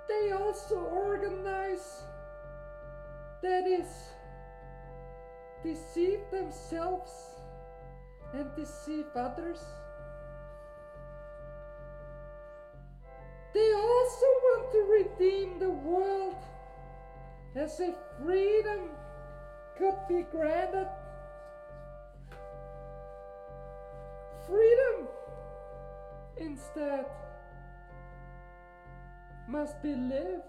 They also organize, that is, deceive themselves and deceive others. They also want to redeem the world as if freedom could be granted. Freedom instead must be lived.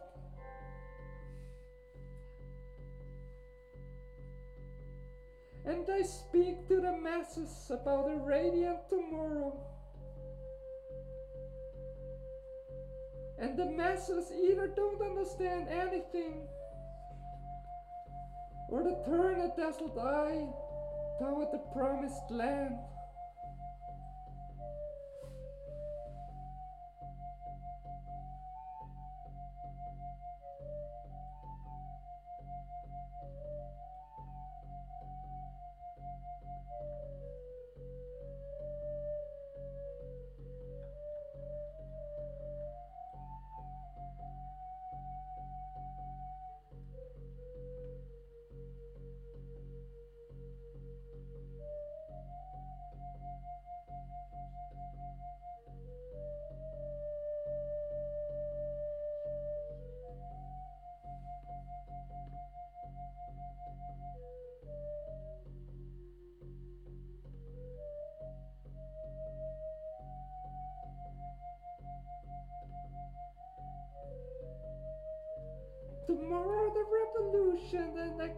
And I speak to the masses about a radiant tomorrow. And the masses either don't understand anything or they turn a dazzled eye toward the promised land.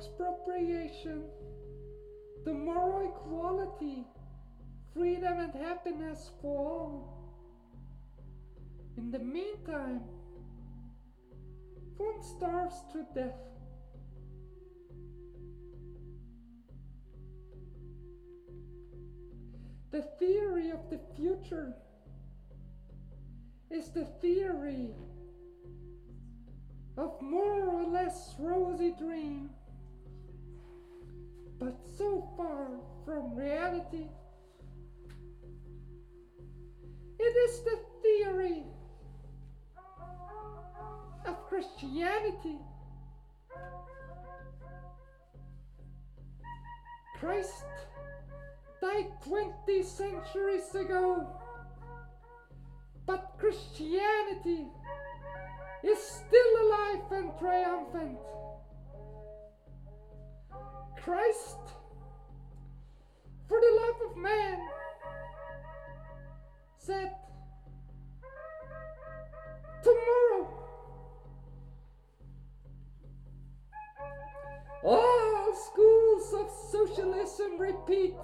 Expropriation. Tomorrow equality, freedom and happiness for all. In the meantime, one starves to death. The theory of the future is the theory of more or less rosy dream, but so far from reality. It is the theory of Christianity. Christ died 20 centuries ago, but Christianity is still alive and triumphant. Christ, for the love of man, said, Tomorrow, all schools of socialism repeat,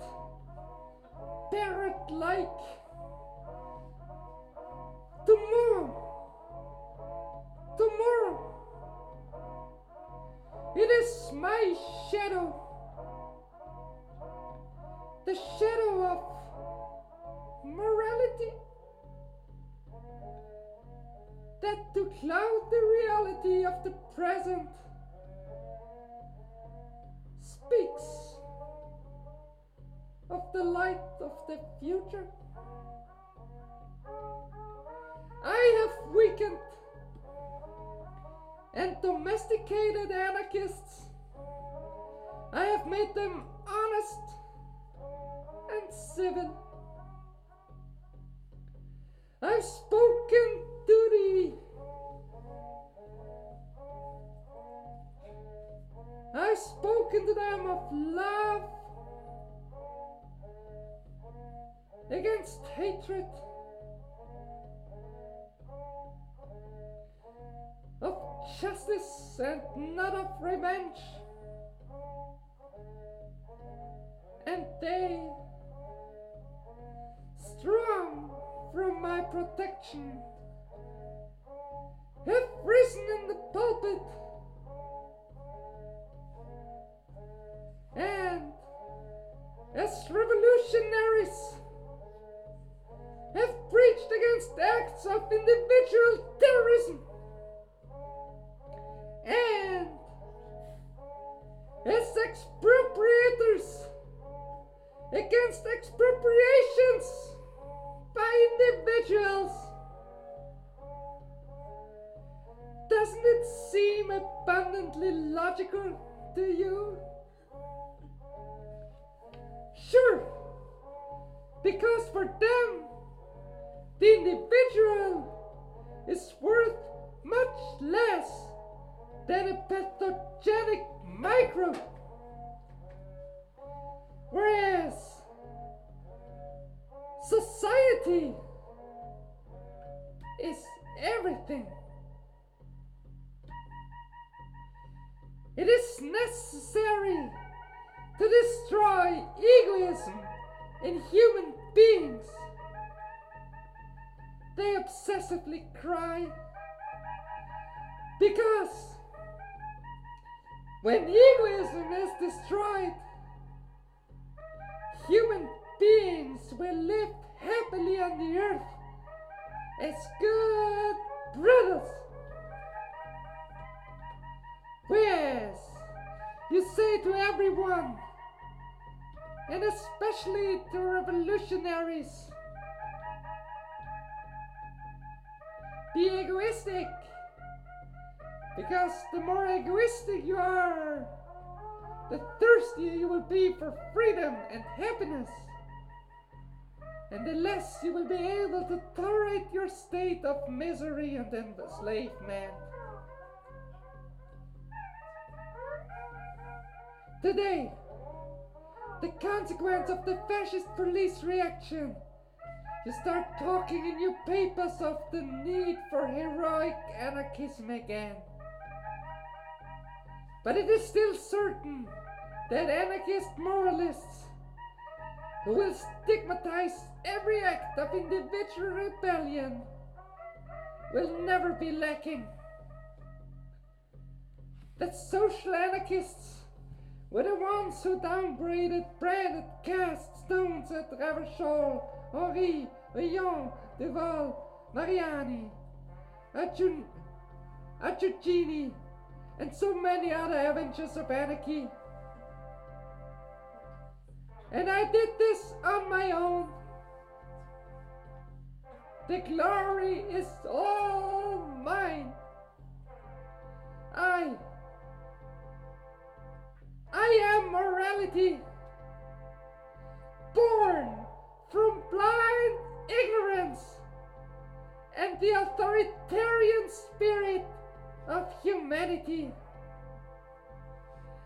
parrot like, Tomorrow. Tomorrow. It is my shadow, the shadow of morality, that to cloud the reality of the present speaks of the light of the future. I have weakened and domesticated anarchists. I have made them honest and civil. I've spoken to thee. I've spoken to them of love against hatred, of justice and not of revenge. And they, strong from my protection, have risen in the pulpit. And as revolutionaries have preached against acts of individual terrorism. And as expropriators against expropriations by individuals. Doesn't it seem abundantly logical to you? Sure, because for them, the individual is worth much less than a pathogenic microbe. Whereas society is everything. It is necessary to destroy egoism in human beings. They obsessively cry because when egoism is destroyed, human beings will live happily on the earth as good brothers. Yes, you say to everyone, and especially to revolutionaries, be egoistic, because the more egoistic you are, the thirstier you will be for freedom and happiness, and the less you will be able to tolerate your state of misery and enslavement. Today, the consequence of the fascist police reaction, you start talking in your papers of the need for heroic anarchism again. But it is still certain that anarchist moralists who will stigmatize every act of individual rebellion will never be lacking. That social anarchists were the ones who downgraded branded cast stones at Ravachol, Henri, Rion, Duval, Mariani, Arjun, Arjucini, and so many other avengers of anarchy. And I did this on my own. The glory is all mine. I, I am morality, born from blind ignorance and the authoritarian spirit of humanity.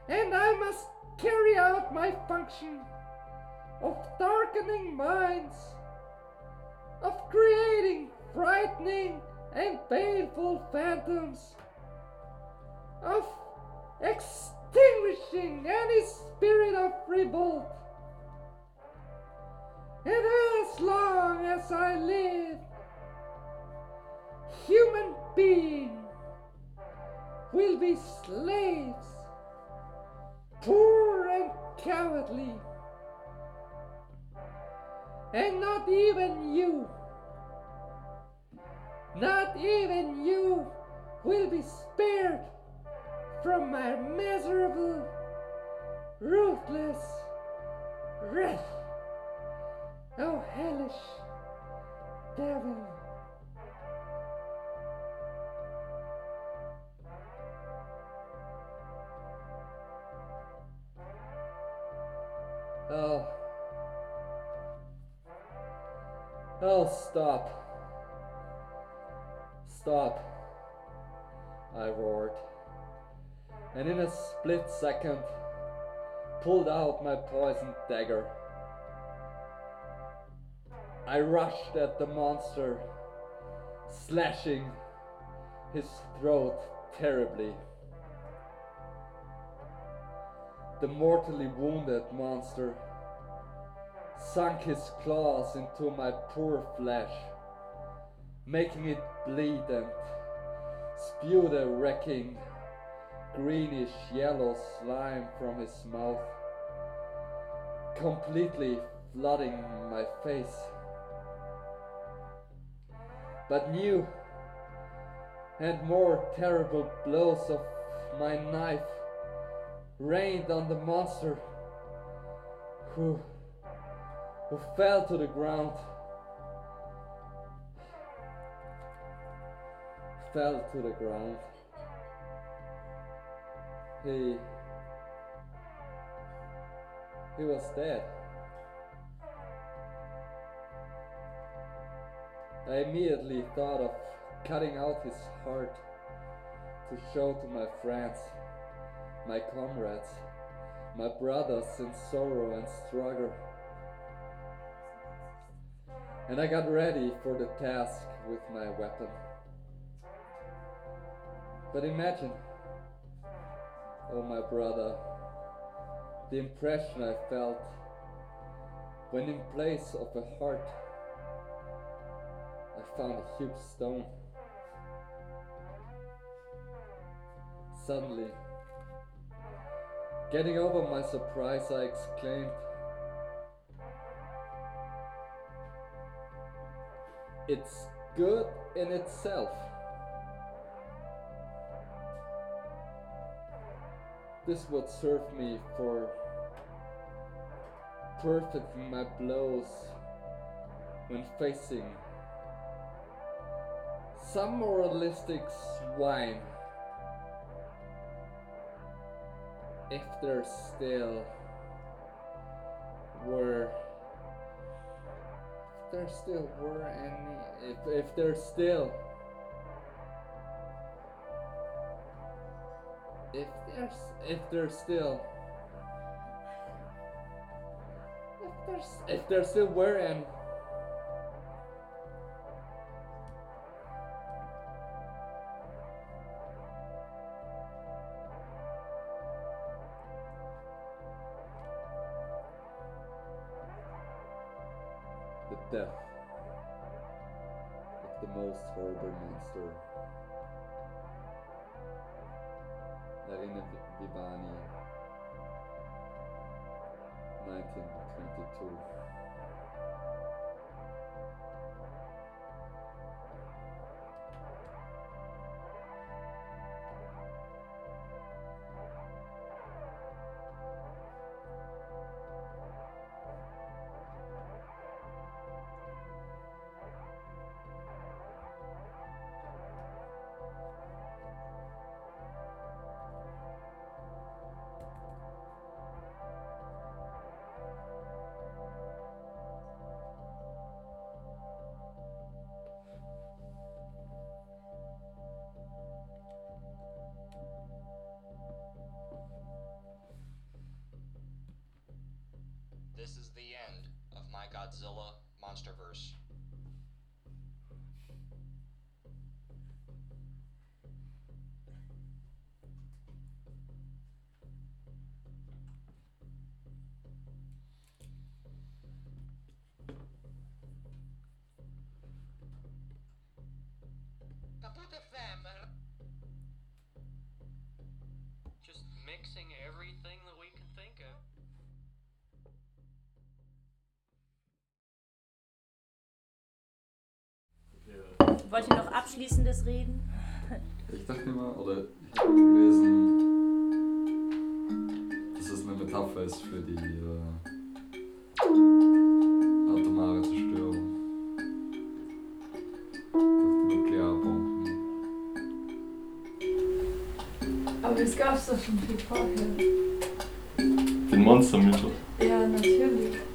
And I must carry out my function of darkening minds, of creating frightening and painful phantoms, of extinguishing any spirit of revolt. And as long as I live, human beings will be slaves, poor and cowardly. And not even you, not even you will be spared from my miserable, ruthless wrath. Oh, hellish devil. Oh, stop. Stop. I roared. And in a split second, pulled out my poisoned dagger. I rushed at the monster, slashing his throat terribly. The mortally wounded monster sunk his claws into my poor flesh, making it bleed and spew the wrecking greenish yellow slime from his mouth, completely flooding my face. But new and more terrible blows of my knife rained on the monster who who fell to the ground. Fell to the ground. He he was dead. I immediately thought of cutting out his heart to show to my friends my comrades, my brothers in sorrow and struggle. And I got ready for the task with my weapon. But imagine, oh my brother, the impression I felt when in place of a heart I found a huge stone. Suddenly, Getting over my surprise, I exclaimed, It's good in itself. This would serve me for perfecting my blows when facing some moralistic swine. if there still were there still were any if if there still if there's if there's still if there's if there still were any horrible This is the end of my Godzilla Monsterverse. Kaput FM. Abschließendes reden? Ich dachte mal, oder ich habe gelesen, dass es eine Metapher ist für die äh, atomare Zerstörung. Durch die Nuklearbomben. Aber das gab's doch schon viel vorher. Den Monstermythos. Ja. natürlich.